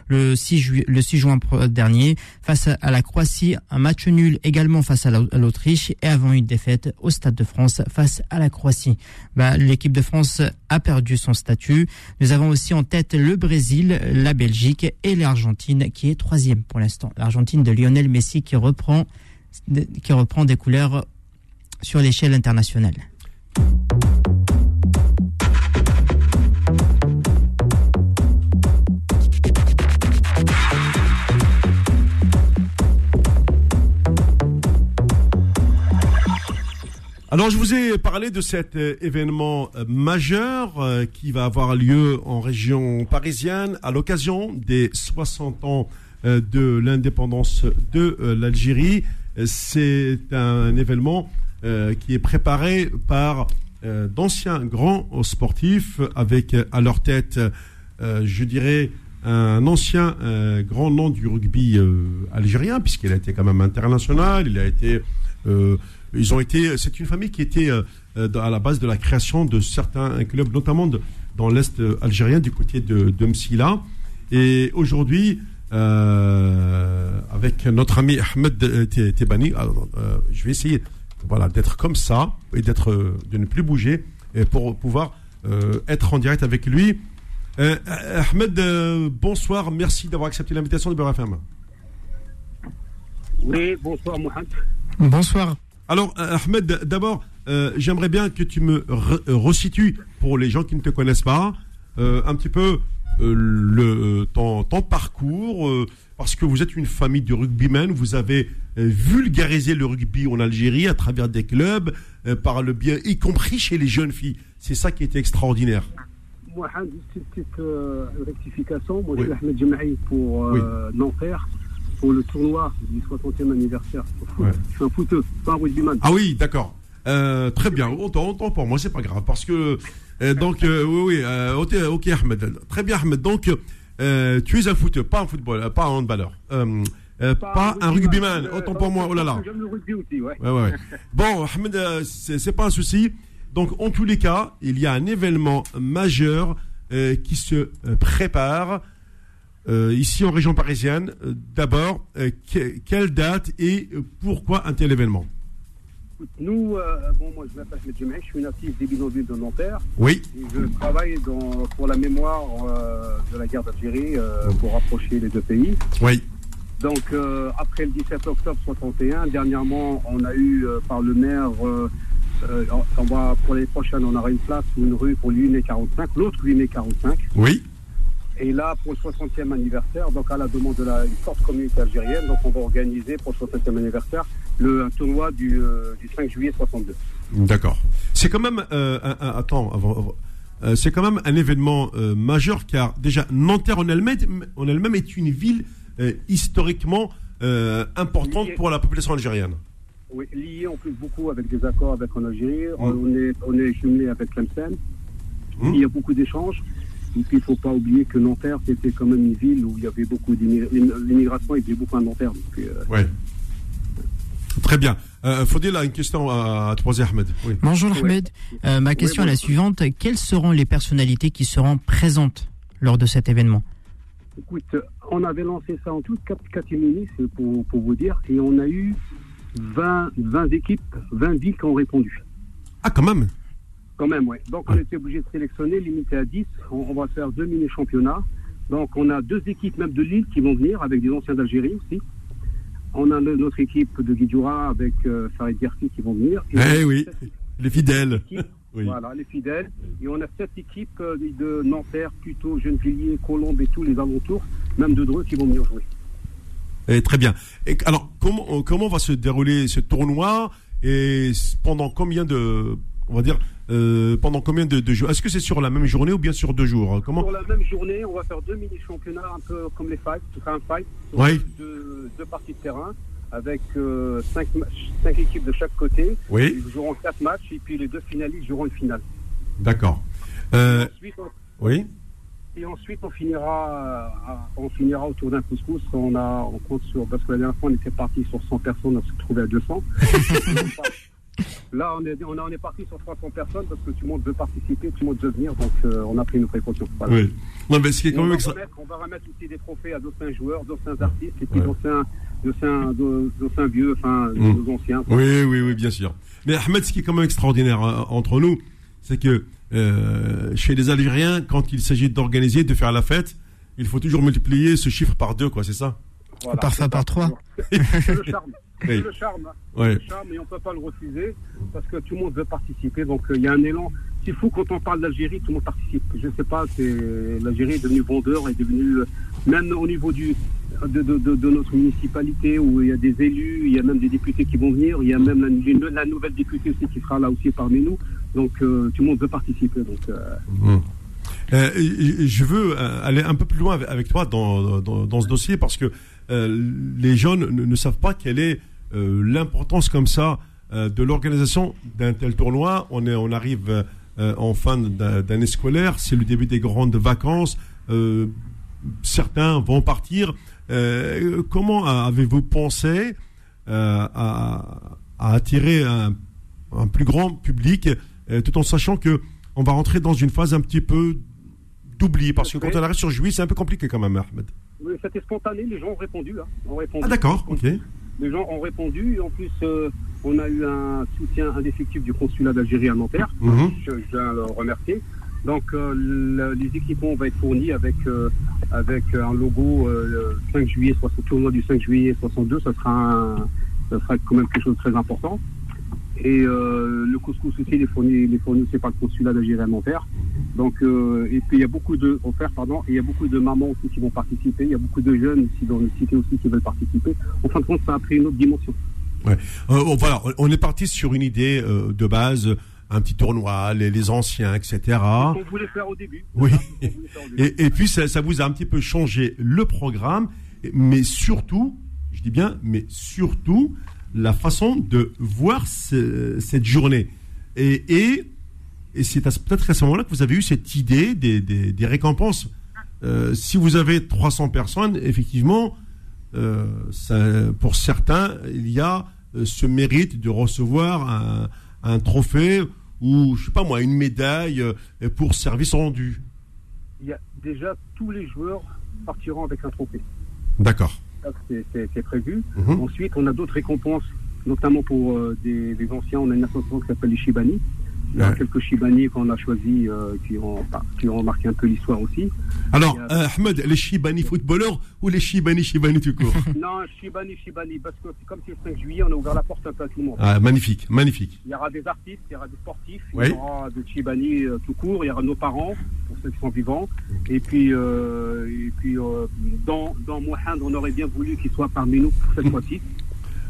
le 6, le 6 juin dernier face à la Croatie, un match nul également face à l'Autriche et avant une défaite au Stade de France face à la Croatie. Bah, L'équipe de France a perdu son statut. Nous avons aussi en tête le Brésil, la Belgique et l'Argentine qui est troisième pour l'instant. L'Argentine de Lionel Messi qui reprend, qui reprend des couleurs sur l'échelle internationale. Alors, je vous ai parlé de cet euh, événement euh, majeur euh, qui va avoir lieu en région parisienne à l'occasion des 60 ans de l'indépendance de l'Algérie. C'est un événement qui est préparé par d'anciens grands sportifs avec à leur tête, je dirais, un ancien grand nom du rugby algérien, puisqu'il a été quand même international, il a été ils ont été. C'est une famille qui était euh, euh, à la base de la création de certains clubs, notamment dans l'est euh, algérien, du côté de, de Msila. Et aujourd'hui, avec notre ami Ahmed Tebani, je vais essayer voilà, d'être comme ça et d'être, de ne plus bouger pour pouvoir être en direct avec lui. Ahmed, bonsoir, merci d'avoir accepté l'invitation de BRFM. Oui, bonsoir Mohamed. Bonsoir. Alors, euh, Ahmed, d'abord, euh, j'aimerais bien que tu me euh, resitues, pour les gens qui ne te connaissent pas, un petit peu le, ton, parcours, parce que vous êtes une famille de rugbymen, vous avez vulgarisé le rugby en Algérie à travers des clubs, par le bien, y compris chez les jeunes filles. C'est ça qui était extraordinaire. Moi, une petite rectification. Moi, je suis Ahmed Jemaï pour Nanterre pour le tournoi du 60e anniversaire. Je suis un footeux, pas un rugbyman. Ah oui, d'accord. Euh, très bien, autant, autant pour moi, c'est pas grave. Parce que, euh, donc, euh, oui, oui, ok, Ahmed. Très bien, Ahmed. Donc, tu es un footeux, pas un football, pas un handballeur. pas, pas un rugbyman, autant pour moi, oh là là. J'aime le rugby aussi, ouais. ouais, ouais. bon, Ahmed, c'est pas un souci. Donc, en tous les cas, il y a un événement majeur qui se prépare. Euh, ici en région parisienne. Euh, d'abord, euh, quelle date et pourquoi un tel événement Nous, bon, moi je m'appelle Jimmy, je suis natif des bidonvilles de Nanterre. Oui. je travaille dans, pour la mémoire de la guerre d'Algérie pour rapprocher les deux pays. Oui. Donc après le 17 octobre 61, dernièrement, on a eu par le maire on va, pour les prochaines, on aura une place ou une rue pour l'UNE 45, l'autre l'UNE 45. Oui. Et là, pour le 60e anniversaire, donc à la demande de la une forte communauté algérienne, donc on va organiser pour le 60e anniversaire le un tournoi du, euh, du 5 juillet 62. D'accord. C'est quand même euh, un, attends avant. Euh, c'est quand même un événement majeur car déjà Nanterre en elle-même, en elle-même est une ville historiquement importante pour la population algérienne. Oui, liée en plus beaucoup avec des accords avec en Algérie. Mmh. On est on est jumelé avec Tlemcen. Mmh. Il y a beaucoup d'échanges. Et puis, il ne faut pas oublier que Nanterre, c'était quand même une ville où il y avait beaucoup d'immigration, il y avait beaucoup à Nanterre. Euh, oui. Très bien. Euh, Faudil a une question à, à Ahmed. Bonjour Ahmed. Euh, ma question est la suivante. Quelles seront les personnalités qui seront présentes lors de cet événement? Écoute, on avait lancé ça en toute catégorie, c'est pour, pour vous dire, et on a eu 20, 20 équipes, 20 villes qui ont répondu. Ah, quand même quand même, oui. Donc, on était obligé de sélectionner, limité à 10. On, va faire deux mini-championnats. Donc, on a deux équipes même de Lille qui vont venir, avec des anciens d'Algérie aussi. On a notre équipe de Guidjoura avec euh, Farid Gerfi qui vont venir. eh oui, les fidèles. Voilà, les fidèles. Et on a sept équipes euh, de Nanterre, plutôt Gennevilliers, Colombes et tous les alentours, même de Dreux, qui vont venir jouer. Eh, très bien. Et, alors, comment, comment va se dérouler ce tournoi et pendant combien de, on va dire, euh, pendant combien de, jours? Est-ce que c'est sur la même journée ou bien sur deux jours? Comment? Sur la même journée, on va faire deux mini-championnats, un peu comme les fights, tout un fight, oui. deux, deux, parties de terrain, avec euh, cinq, cinq, équipes de chaque côté. Oui. Ils joueront quatre matchs et puis les deux finalistes joueront une finale. D'accord. Euh, oui. Et ensuite, on finira, on finira autour d'un couscous. On, a, on compte sur, parce que la dernière fois, on était parti sur 100 personnes, on s'est trouvé à 200. Là, on est, on, est parti sur 300 personnes parce que tout le monde veut participer, tout le monde veut venir, donc euh, on a pris nos précautions. Oui. Non, mais ce qui est quand on, même va remettre, on va remettre aussi des trophées à d'anciens joueurs, d'anciens artistes et puis d'anciens vieux, enfin, mmh. nos anciens. Oui, oui, oui, bien sûr. Mais Ahmed, ce qui est quand même extraordinaire hein, entre nous, c'est que euh, chez les Algériens, quand il s'agit d'organiser, de faire la fête, il faut toujours multiplier ce chiffre par deux, quoi, c'est ça? Voilà, Parfois par trois. C'est le charme. C'est le charme. Hein. Le charme et on ne peut pas le refuser parce que tout le monde veut participer. Donc euh, il y a un élan. C'est fou quand on parle d'Algérie, tout le monde participe. Je ne sais pas, l'Algérie est devenue vendeur, est devenue, euh, même au niveau du, de, de, de, notre municipalité où il y a des élus, il y a même des députés qui vont venir, il y a même la, la nouvelle députée aussi qui sera là aussi parmi nous. Donc tout le monde veut participer. Donc, mmh. je veux aller un peu plus loin avec, toi dans, dans, dans, ce dossier parce que les jeunes ne, ne, savent pas quelle est l'importance comme ça de l'organisation d'un tel tournoi. On, est, on arrive en fin d'année scolaire, c'est le début des grandes vacances. Euh, certains vont partir. Euh, comment avez-vous pensé euh, à, attirer un, plus grand public, tout en sachant que on va rentrer dans une phase un petit peu d'oubli, parce que quand on arrive sur juillet, c'est un peu compliqué quand même, Ahmed. C'était spontané, les gens ont répondu. Hein, répondu. Ah d'accord, ok. Les gens ont répondu, en plus, on a eu un soutien indéfectible du consulat d'Algérie à Nanterre. Mhm. Je, je tiens le remercier. Donc euh, les équipements vont être fournis avec, euh, avec un logo euh, 5 juillet, tournoi du 5 juillet 62, ça sera, ça sera quand même quelque chose de très important. Et euh, le couscous aussi, il est fourni, il fourni aussi par le consulat d'Algérie Nanterre. Donc, et puis il y a beaucoup de offerts, pardon, et il y a beaucoup de mamans aussi qui vont participer. Il y a beaucoup de jeunes ici dans le cité aussi qui veulent participer. En fin de compte, ça a pris une autre dimension. Ouais. voilà, on est parti sur une idée de base un petit tournoi, les, les anciens, etc. On voulait faire au début. Oui. Et, et, puis ça, ça, vous a un petit peu changé le programme, mais surtout, je dis bien, mais surtout la façon de voir ce, cette journée. Et, et, et c'est peut-être à ce moment-là que vous avez eu cette idée des, des, des récompenses. Euh, si vous avez 300 personnes, effectivement, euh, ça, pour certains, il y a euh, ce mérite de recevoir un un trophée ou, je sais pas moi, une médaille pour service rendu Il y a déjà tous les joueurs partiront avec un trophée. D'accord. C'est prévu. Mhm. Ensuite, on a d'autres récompenses, notamment pour euh, des, des, anciens. On a une association qui s'appelle les Shibani, il y a quelques Shibani qu'on a choisis euh, qui, ont, qui ont marqué un peu l'histoire aussi. Alors, euh, Ahmed, les Shibani footballeurs ou les Shibani Shibani tout court Non, Shibani Shibani, parce que c'est comme si le 5 juillet, on a ouvert la porte un peu à tout le monde. Ah, magnifique, magnifique. Il y aura des artistes, il y aura des sportifs, il y aura des Shibani euh, tout court, il y aura nos parents, pour ceux qui sont vivants. Et puis, et puis dans, dans Mohand, on aurait bien voulu qu'il soit parmi nous pour cette fois-ci.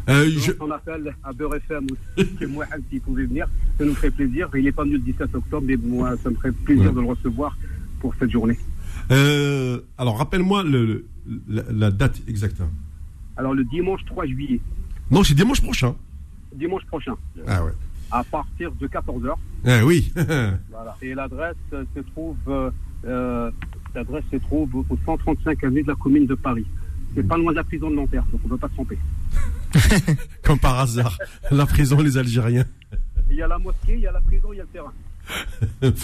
Euh, je... On appelle à Beurre FM aussi, que moi, s'il pouvait venir, ça nous ferait plaisir. Il n'est pas venu le 17 octobre, mais moi, ça me ferait plaisir de le recevoir pour cette journée. Euh, alors, rappelle-moi le, la, date exacte. Alors, le dimanche 3 juillet. Non, c'est dimanche prochain. Dimanche prochain. Ah ouais. À partir de 14h. Ah oui. voilà. Et l'adresse se trouve, euh, l'adresse se trouve au 135 avenue de la commune de Paris. C'est pas loin de la prison de Nanterre, donc on ne peut pas se tromper. Comme par hasard, la prison, les Algériens. Il y a la mosquée, il y a la prison, il y a le terrain.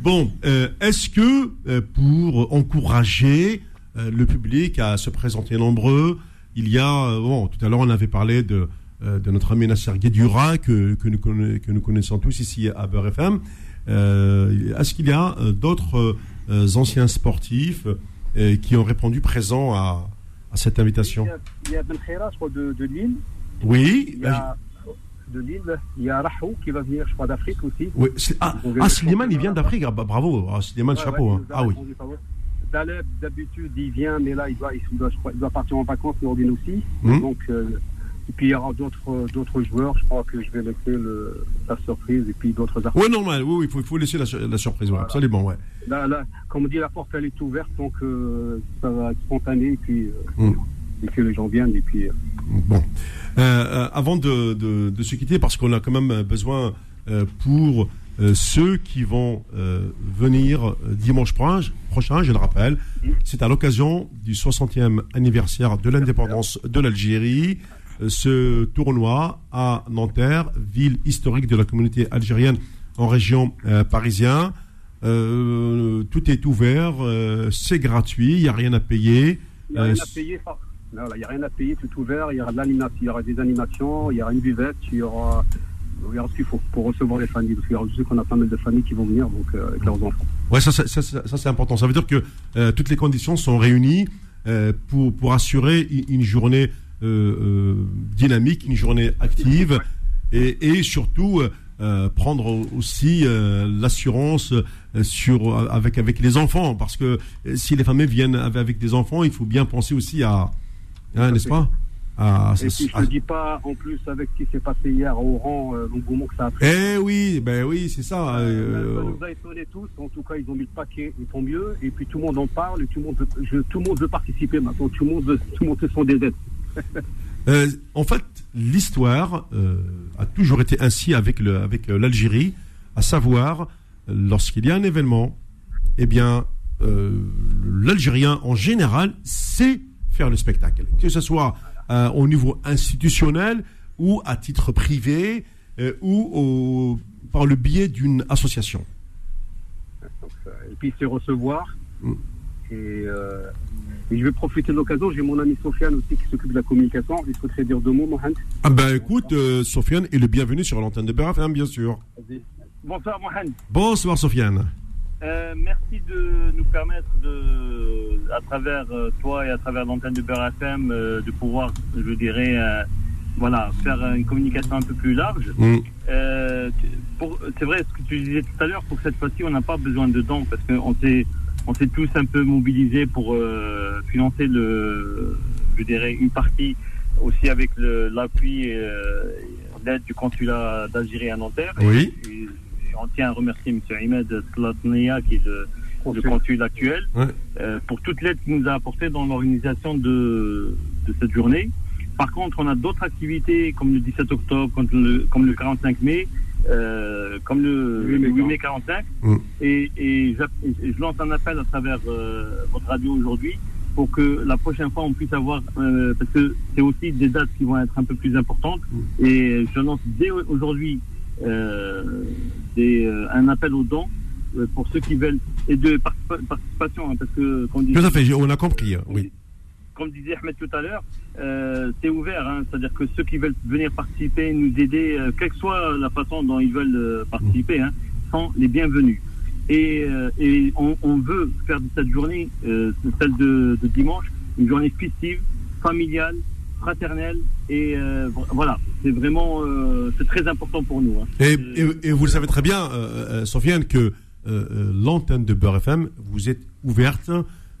bon, euh, est-ce que euh, pour encourager euh, le public à se présenter nombreux, il y a, bon, tout à l'heure on avait parlé de, de notre ami Nasser Guédura que, que, nous que nous connaissons tous ici à Beurre FM. est-ce qu'il y a d'autres anciens sportifs qui ont répondu présents à, à cette invitation Il y a Ben je crois, de, de Lille. Oui. Il y a, de Lille. Il y a Rahou qui va venir, je crois, d'Afrique aussi. Oui. Ah, ah Slimane, il vient d'Afrique. Ah, bah, bravo. Ah, Slimane, ouais, chapeau. Ouais, hein. Ah oui. Daleb, d'habitude, il vient, mais là, il doit, il doit, je crois, il doit partir en vacances, Nordine aussi. Mmh. Donc, euh, et puis il y aura d'autres d'autres joueurs. Je crois que je vais laisser le, la surprise et puis d'autres artistes. Oui, normal. Oui, il faut, faut laisser la, la surprise. Voilà. Absolument, ouais. Là, là, comme on dit, la porte elle est ouverte, donc euh, ça va être spontané et puis euh, mm. et que les gens viennent et puis. Euh... Bon, euh, avant de, de, de, se quitter, parce qu'on a quand même besoin euh, pour ceux qui vont venir dimanche prochain, je le rappelle, mm. c'est à l'occasion du 60e anniversaire de l'indépendance de l'Algérie ce tournoi à Nanterre, ville historique de la communauté algérienne en région euh, parisienne. Euh, tout est ouvert, euh, c'est gratuit, il n'y a rien à payer. Il n'y a rien à payer, il n'y a rien à payer, tout ouvert, il y aura il y aura des animations, il y aura une buvette, il y aura, il y aura ce qu'il faut pour recevoir les familles. Parce qu'il y aura, je sais qu'on a pas mal de familles qui vont venir donc, avec leurs enfants. Ouais, ça, ça, ça, ça c'est important. Ça veut dire que toutes les conditions sont réunies pour, pour assurer une journée dynamique, une journée active et, et surtout euh, prendre aussi euh, l'assurance euh, sur avec avec les enfants parce que si les familles viennent avec des enfants, il faut bien penser aussi à hein, n'est-ce pas? À, Et puis je ne dis pas en plus avec ce qui s'est passé hier au rang l'engouement que ça a pris. Eh oui, ben oui, c'est ça. Euh, ça nous a étonnés tous. En tout cas, ils ont mis le paquet, ils font mieux. Et puis tout le monde en parle, et tout le monde veut, je, tout le monde veut participer maintenant. Tout le monde veut, tout le monde se sent des aides. Euh, en fait, l'histoire euh, a toujours été ainsi avec le, avec euh, l'Algérie, à savoir lorsqu'il y a un événement, eh bien, l'Algérien en général sait faire le spectacle, que ce soit au niveau institutionnel ou à titre privé ou au, par le biais d'une association. Et puis c'est recevoir. Mm. Et et je vais profiter de l'occasion, j'ai mon ami Sofiane aussi qui s'occupe de la communication. Il souhaiterait dire deux mots, Mohamed Ah ben écoute, euh, Sofiane est le bienvenu sur l'antenne de BRFM, bien sûr. Bonsoir Mohamed. Bonsoir Sofiane. Euh, merci de nous permettre de, à travers euh, toi et à travers l'antenne de BRFM, de pouvoir, je dirais, voilà, faire une communication un peu plus large. Mm. c'est vrai ce que tu disais tout à l'heure, pour cette fois-ci, on n'a pas besoin de dons parce qu'on s'est on s'est tous un peu mobilisés pour euh, financer le, je dirais, une partie aussi avec l'appui et euh, l'aide du consulat d'Algérie à Nanterre. Oui. on tient à remercier M. Ahmed Slatnia, qui est le, consul actuel, euh, pour toute l'aide qu'il nous a apportée dans l'organisation de, de cette journée. Par contre, on a d'autres activités comme le 17 octobre, comme le, comme le 45 mai, euh, comme le, 8 mai 45. Mm. Et, et, je lance un appel à travers euh, votre radio aujourd'hui pour que la prochaine fois on puisse avoir, euh, parce que c'est aussi des dates qui vont être un peu plus importantes. Mm. Et je lance dès aujourd'hui un appel aux dons pour ceux qui veulent et de participation, hein, parce que tout à fait, on a compris, oui comme disait Ahmed tout à l'heure, euh, c'est ouvert. Hein. C'est-à-dire que ceux qui veulent venir participer, nous aider, euh, quelle que soit la façon dont ils veulent euh, participer, hein, sont les bienvenus. Et, on, veut faire de cette journée, celle de, dimanche, une journée festive, familiale, fraternelle. Et voilà, c'est vraiment, c'est très important pour nous. Hein. Et, et, vous le savez très bien, Sofiane, que l'antenne de Beurre FM, vous êtes ouverte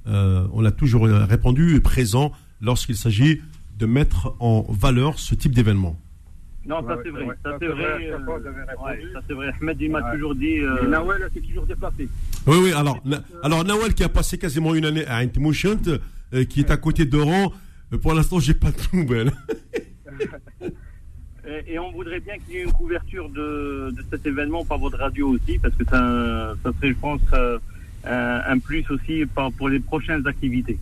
euh, on a toujours répondu et présent lorsqu'il s'agit de mettre en valeur ce type d'événement. Non, ça c'est vrai. Ça c'est vrai. Euh, ça c'est vrai. Ahmed, il m'a toujours dit. Euh... Nawel s'est toujours déplacé. Oui, oui. Alors, alors Nawel qui a passé quasiment une année à Intimushant, euh, qui est à côté d'Oran. Pour l'instant, j'ai pas de nouvelles. et, on voudrait bien qu'il y ait une couverture de, de, cet événement par votre radio aussi, parce que ça, ça serait, je pense, euh, un plus aussi pour les prochaines activités.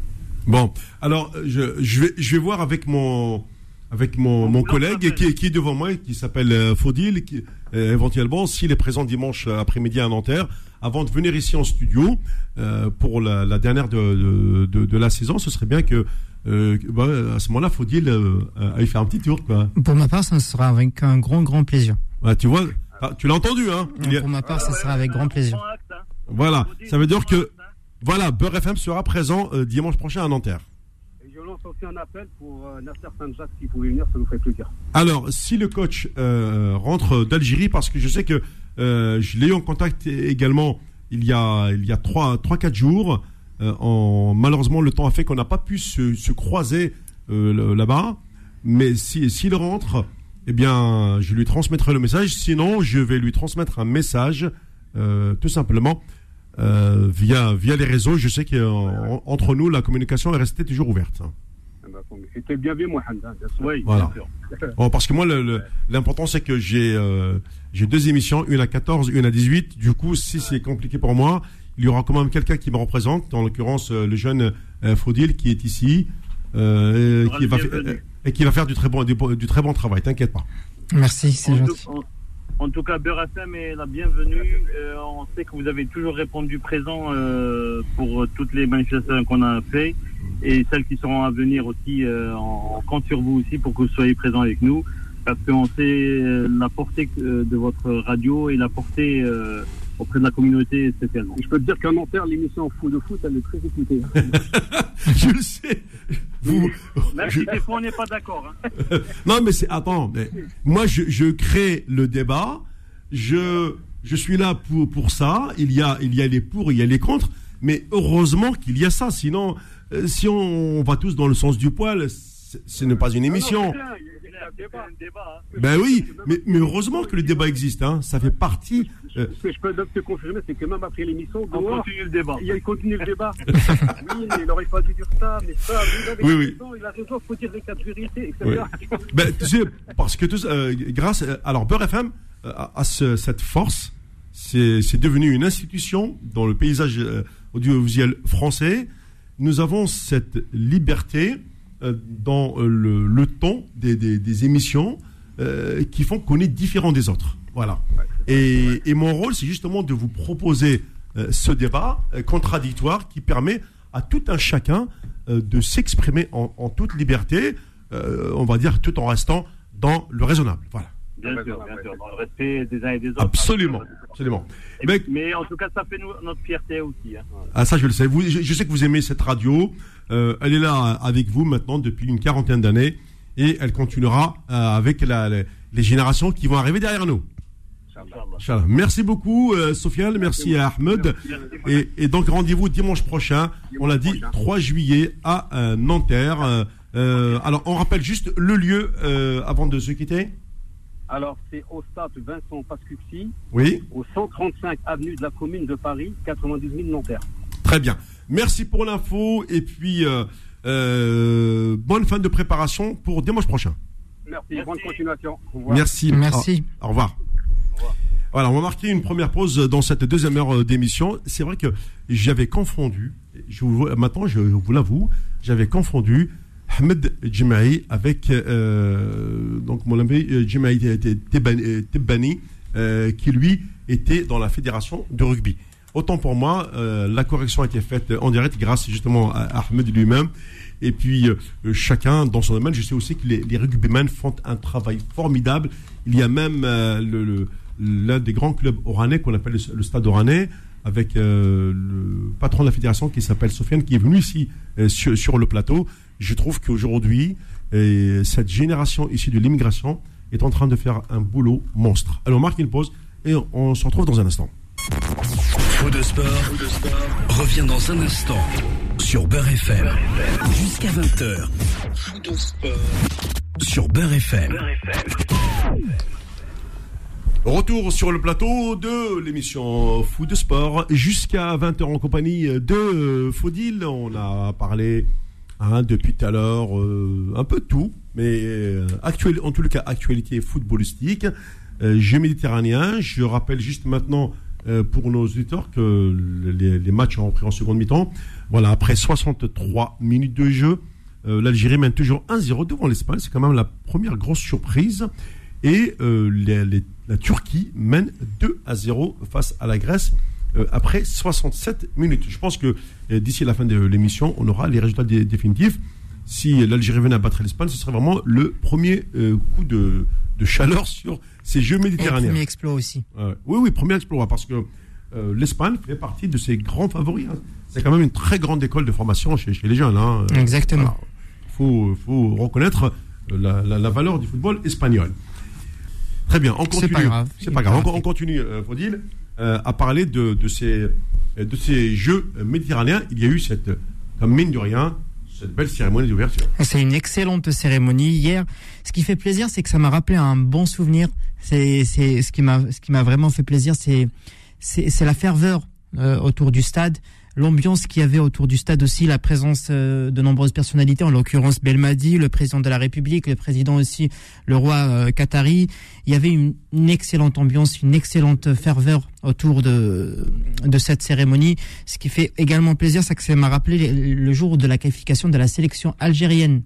Bon, alors je, je, vais, je vais voir avec mon avec mon, mon collègue qui, qui, est devant moi, qui s'appelle euh, Faudil, qui, euh, éventuellement, s'il est présent dimanche après-midi à Nanterre, avant de venir ici en studio euh, pour la, la dernière de, de, de, la saison, ce serait bien que euh, bah, à ce moment-là, Faudil euh, aille faire un petit tour. Quoi. Pour ma part, ça sera avec un grand, grand plaisir. Ouais, tu vois, ah, tu l'as entendu, hein Pour ma part, ça sera avec grand plaisir. Voilà, ça veut dire que voilà, Beurre FM sera présent euh, dimanche prochain à Nanterre. Et je lance aussi un appel pour euh, Nasser Saint-Jacques, s'il venir, ça nous ferait plaisir. Alors, si le coach euh, rentre d'Algérie, parce que je sais que je l'ai eu en contact également il y a il y a trois trois quatre jours. en, malheureusement, le temps a fait qu'on n'a pas pu se, se croiser là-bas. Mais si s'il rentre, eh bien, je lui transmettrai le message. Sinon, je vais lui transmettre un message, tout simplement, euh, via, via les réseaux. Je sais qu'entre nous, la communication est restée toujours ouverte. C'était bien vu, Mohamed. Hein, oui, voilà. parce que moi, l'important, c'est que j'ai euh, j'ai deux émissions, une à 14, une à 18. Du coup, si c'est compliqué pour moi, il y aura quand même quelqu'un qui me représente, en l'occurrence euh, le jeune Faudil qui est ici, et qui, va, et qui va faire du très bon, du, très bon travail. T'inquiète pas. Merci, c'est gentil. En tout cas, Berassem est la bienvenue. Euh, on sait que vous avez toujours répondu présent euh, pour toutes les manifestations qu'on a fait et celles qui seront à venir aussi. Euh, on compte sur vous aussi pour que vous soyez présent avec nous parce qu'on sait la portée de votre radio et la portée auprès de la communauté spécialement. Je peux te dire qu'à Nanterre, l'émission Fou de foot, elle est très écoutée. je le sais. Vous, Même si des fois on n'est pas d'accord. Hein. non, mais c'est attends, mais moi je, je crée le débat. je, je suis là pour, pour ça. Il y, a, il y a les pour, il y a les contre. Mais heureusement qu'il y a ça. Sinon, euh, si on, va tous dans le sens du poil, ce n'est pas une émission. Ben oui, mais, mais, heureusement que le débat existe. Hein. Ça fait partie. Euh, Ce que je peux te confirmer, c'est que même après l'émission, on continue le débat. Il continue le débat. oui, mais il aurait pas dû dire ça, mais ça, oui, oui. Il a raison, il faut dire les quatre vérités, etc. Ben, tu sais, parce que euh, grâce. Alors, Beurre FM a, cette force. C'est devenu une institution dans le paysage audiovisuel français, nous avons cette liberté euh, dans euh, le, le ton des, des, émissions euh, qui font qu'on est différent des autres. Voilà. Et, et mon rôle, c'est justement de vous proposer ce débat contradictoire qui permet à tout un chacun de s'exprimer en, en, toute liberté, on va dire tout en restant dans le raisonnable. Voilà. Bien sûr, bien sûr, dans le respect des uns et des autres. Absolument, absolument. Mais, mais, en tout cas, ça fait notre fierté aussi. Hein. Ah, ça, je le sais. Vous, je, sais que vous aimez cette radio. Euh, elle est là avec vous maintenant depuis une quarantaine d'années et elle continuera euh, avec la, les, générations qui vont arriver derrière nous. Merci beaucoup, euh, Sofiane. Merci, à Ahmed. Et, et, donc, rendez-vous dimanche prochain. on l'a dit, 3 juillet à euh, Nanterre. Euh, alors, on rappelle juste le lieu avant de se quitter. Alors, c'est au stade Vincent Pascuxi. Oui. Au 135 avenue de la commune de Paris, 92 000 Nanterre. Très bien. Merci pour l'info et puis euh, euh, bonne fin de préparation pour dimanche prochain. Merci, bonne continuation. Merci. Merci. Au, revoir. Voilà, on va marquer une première pause dans cette deuxième heure d'émission. C'est vrai que j'avais confondu, maintenant je vous l'avoue, j'avais confondu Ahmed Djimaï avec euh, donc mon ami euh, Djimaï Tebani, euh, qui lui était dans la fédération de rugby. Autant pour moi, la correction a été faite en direct grâce justement à Ahmed lui-même. Et puis chacun dans son domaine. Je sais aussi que les, les rugbymen font un travail formidable. Il y a même le, l'un des grands clubs oranais qu'on appelle le, Stade oranais avec le patron de la fédération qui s'appelle Sofiane qui est venu ici sur, sur, le plateau je trouve qu'aujourd'hui, cette génération issue de l'immigration est en train de faire un boulot monstre. Alors, on marque une pause et on se retrouve dans un instant. Fou de sport, revient dans un instant sur Beurre FM. Jusqu'à 20h. Fou de sport sur Beurre FM. Retour sur le plateau de l'émission Fou de Sport jusqu'à 20h en compagnie de Faudil. On a parlé Hein, depuis tout à l'heure, euh, un peu tout, mais euh, actuel, en tout cas actualité footballistique, euh, jeu méditerranéen. Je rappelle juste maintenant pour nos auditeurs que les, matchs ont repris en seconde mi-temps. Voilà, après 63 minutes de jeu, l'Algérie mène toujours 1-0 devant l'Espagne. C'est quand même la première grosse surprise. Et la Turquie mène 2 0 face à la Grèce. Euh, après 67 minutes. Je pense que euh, d'ici la fin de l'émission, on aura les résultats définitifs. Si l'Algérie venait à battre l'Espagne, ce serait vraiment le premier euh, coup de, chaleur sur ces Jeux méditerranéens. premier exploit aussi. oui, oui, premier exploit, parce que l'Espagne fait partie de ses grands favoris. Hein. C'est quand même une très grande école de formation chez, les jeunes. Hein. Exactement. Il faut, faut, reconnaître la, la, valeur du football espagnol. Très bien, on continue. C'est pas grave. C'est pas grave, on, on continue, Faudil. Euh, à parler de, de, ces, de ces Jeux méditerranéens. Il y a eu cette, comme mine de rien, cette belle cérémonie d'ouverture. C'est une excellente cérémonie hier. Ce qui fait plaisir, c'est que ça m'a rappelé un bon souvenir. C'est ce qui m'a ce qui m'a vraiment fait plaisir, c'est c'est la ferveur euh, autour du stade l'ambiance qu'il y avait autour du stade aussi, la présence euh, de nombreuses personnalités, en l'occurrence Belmadi, le président de la République, le président aussi, le roi euh, Qatari. Il y avait une, excellente ambiance, une excellente ferveur autour de, de cette cérémonie. Ce qui fait également plaisir, c'est que ça m'a rappelé le jour de la qualification de la sélection algérienne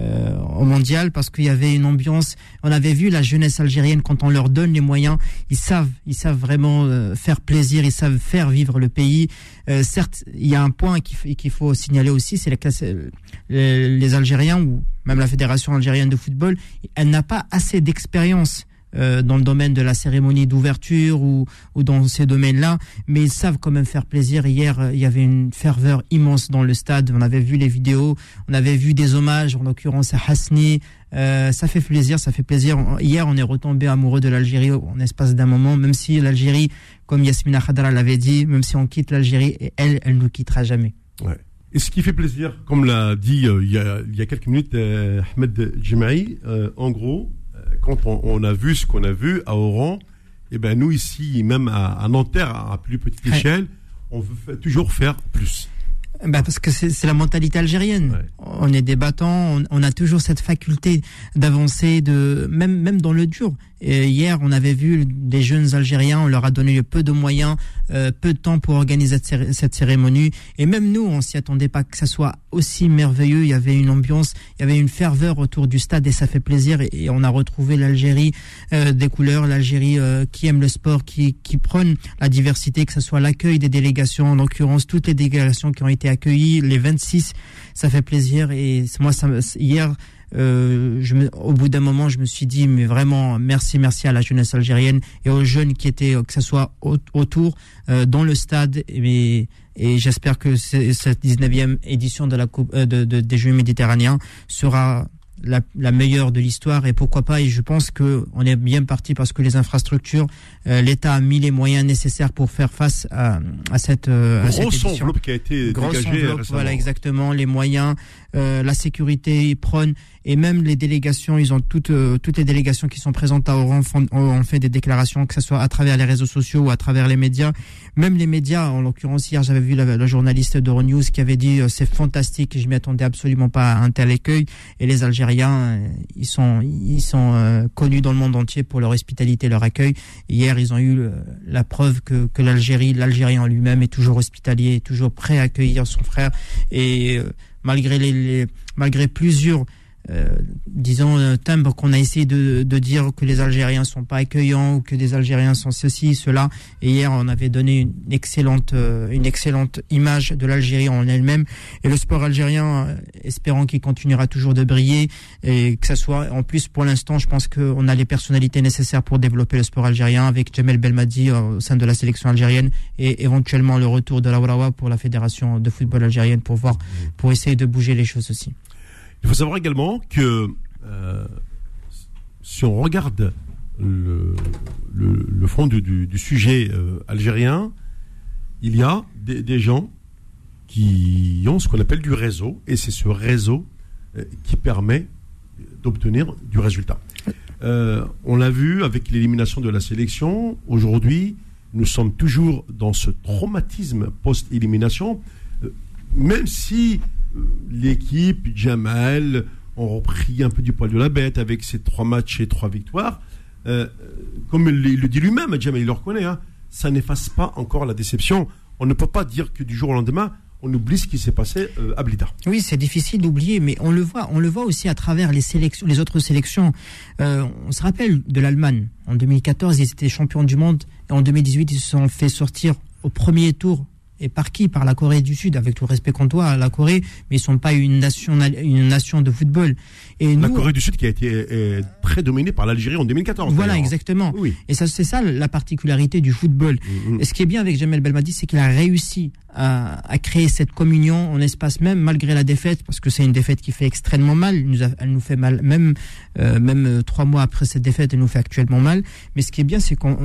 euh, au mondial parce qu'il y avait une ambiance. On avait vu la jeunesse algérienne quand on leur donne les moyens, ils savent, ils savent vraiment euh, faire plaisir, ils savent faire vivre le pays. Euh, certes, il y a un point qu'il faut signaler aussi, c'est la les, les Algériens ou même la fédération algérienne de football, elle n'a pas assez d'expérience euh, dans le domaine de la cérémonie d'ouverture ou, ou dans ces domaines-là, mais ils savent quand même faire plaisir. Hier, il y avait une ferveur immense dans le stade. On avait vu les vidéos, on avait vu des hommages, en l'occurrence à Hasni. Euh, ça fait plaisir, ça fait plaisir. Hier, on est retombé amoureux de l'Algérie en espace d'un moment, même si l'Algérie, comme Yasmina Khadra l'avait dit, même si on quitte l'Algérie, elle, elle nous quittera jamais. Ouais. Et ce qui fait plaisir, comme l'a dit euh, il, y a, il, y a, quelques minutes euh, Ahmed Jemaï, en gros, quand on, a vu ce qu'on a vu à Oran, et eh ben nous ici, même à, Nanterre, à plus petite échelle, on veut toujours faire plus. Bah parce que c'est la mentalité algérienne. On est débattant, on, on, a toujours cette faculté d'avancer, de même même dans le dur hier, on avait vu des jeunes Algériens, on leur a donné peu de moyens, euh, peu de temps pour organiser cette cérémonie. Et même nous, on s'y attendait pas que ça soit aussi merveilleux. Il y avait une ambiance, il y avait une ferveur autour du stade et ça fait plaisir. Et, on a retrouvé l'Algérie euh, des couleurs, l'Algérie euh, qui aime le sport, qui, qui prône la diversité, que ce soit l'accueil des délégations, en l'occurrence toutes les délégations qui ont été accueillies, les 26, ça fait plaisir. Et moi, ça, hier, euh, je me, au bout d'un moment, je me suis dit, mais vraiment, merci, merci à la jeunesse algérienne et aux jeunes qui étaient, que ce soit autour, euh, dans le stade. Et, et j'espère que cette 19e édition de la coupe, euh, de, de, des Jeux méditerranéens sera la, la, meilleure de l'histoire. Et pourquoi pas? Et je pense que on est bien parti parce que les infrastructures euh, l'État a mis les moyens nécessaires pour faire face à, à cette euh, à cette enveloppe qui a été dégagée voilà exactement. Les moyens euh, la sécurité ils prônent et même les délégations ils ont toutes euh, toutes les délégations qui sont présentes à Oran font, ont fait des déclarations que ce soit à travers les réseaux sociaux ou à travers les médias même les médias en l'occurrence hier j'avais vu la, la journaliste d'Euronews qui avait dit c'est fantastique je m'y attendais absolument pas à un tel accueil et les Algériens euh, ils sont, ils sont euh, connus dans le monde entier pour leur hospitalité, leur accueil. Hier, ils ont eu euh, la preuve que, que l'Algérie, l'Algérien en lui-même est toujours hospitalier, toujours prêt à accueillir son frère. Et malgré les malgré plusieurs disons, un timbre qu'on a essayé de, dire que les Algériens sont pas accueillants ou que des Algériens sont ceci, cela. Et hier, on avait donné une excellente, euh, une excellente image de l'Algérie en elle-même. Et le sport algérien, euh, espérant qu'il continuera toujours de briller et que ça soit, en plus, pour l'instant, je pense qu'on a les personnalités nécessaires pour développer le sport algérien avec Jamel Belmadi au sein de la sélection algérienne et éventuellement le retour de la Warawa pour la fédération de football algérienne pour voir, pour essayer de bouger les choses aussi. Il faut savoir également que euh, si on regarde le, le, fond du, sujet euh, algérien, il y a des, des, gens qui ont ce qu'on appelle du réseau, et c'est ce réseau euh, qui permet d'obtenir du résultat. on l'a vu avec l'élimination de la sélection. Aujourd'hui, nous sommes toujours dans ce traumatisme post-élimination, même si l'équipe, Jamal, ont repris un peu du poil de la bête avec ses trois matchs et trois victoires. Euh, comme il le dit lui-même, Jamal, il le reconnaît, hein, ça n'efface pas encore la déception. On ne peut pas dire que du jour au lendemain, on oublie ce qui s'est passé euh, à Blida. Oui, c'est difficile d'oublier, mais on le voit, on le voit aussi à travers les sélections, les autres sélections. Euh, on se rappelle de l'Allemagne. En 2014, ils étaient champions du monde, et en 2018, ils se sont fait sortir au premier tour et par qui Par la Corée du Sud, avec tout le respect qu'on doit à la Corée, mais ils sont pas une nation, une nation de football. Et la Corée du Sud qui a été très dominée par l'Algérie en 2014. Voilà, exactement. Oui. Et ça, c'est ça la particularité du football. Mm-hmm. Et ce qui est bien avec Jamel Belmadi, c'est qu'il a réussi à, à, créer cette communion en espace même, malgré la défaite, parce que c'est une défaite qui fait extrêmement mal. Elle nous, elle nous fait mal, même euh, même euh, trois mois après cette défaite, elle nous fait actuellement mal. Mais ce qui est bien, c'est qu'on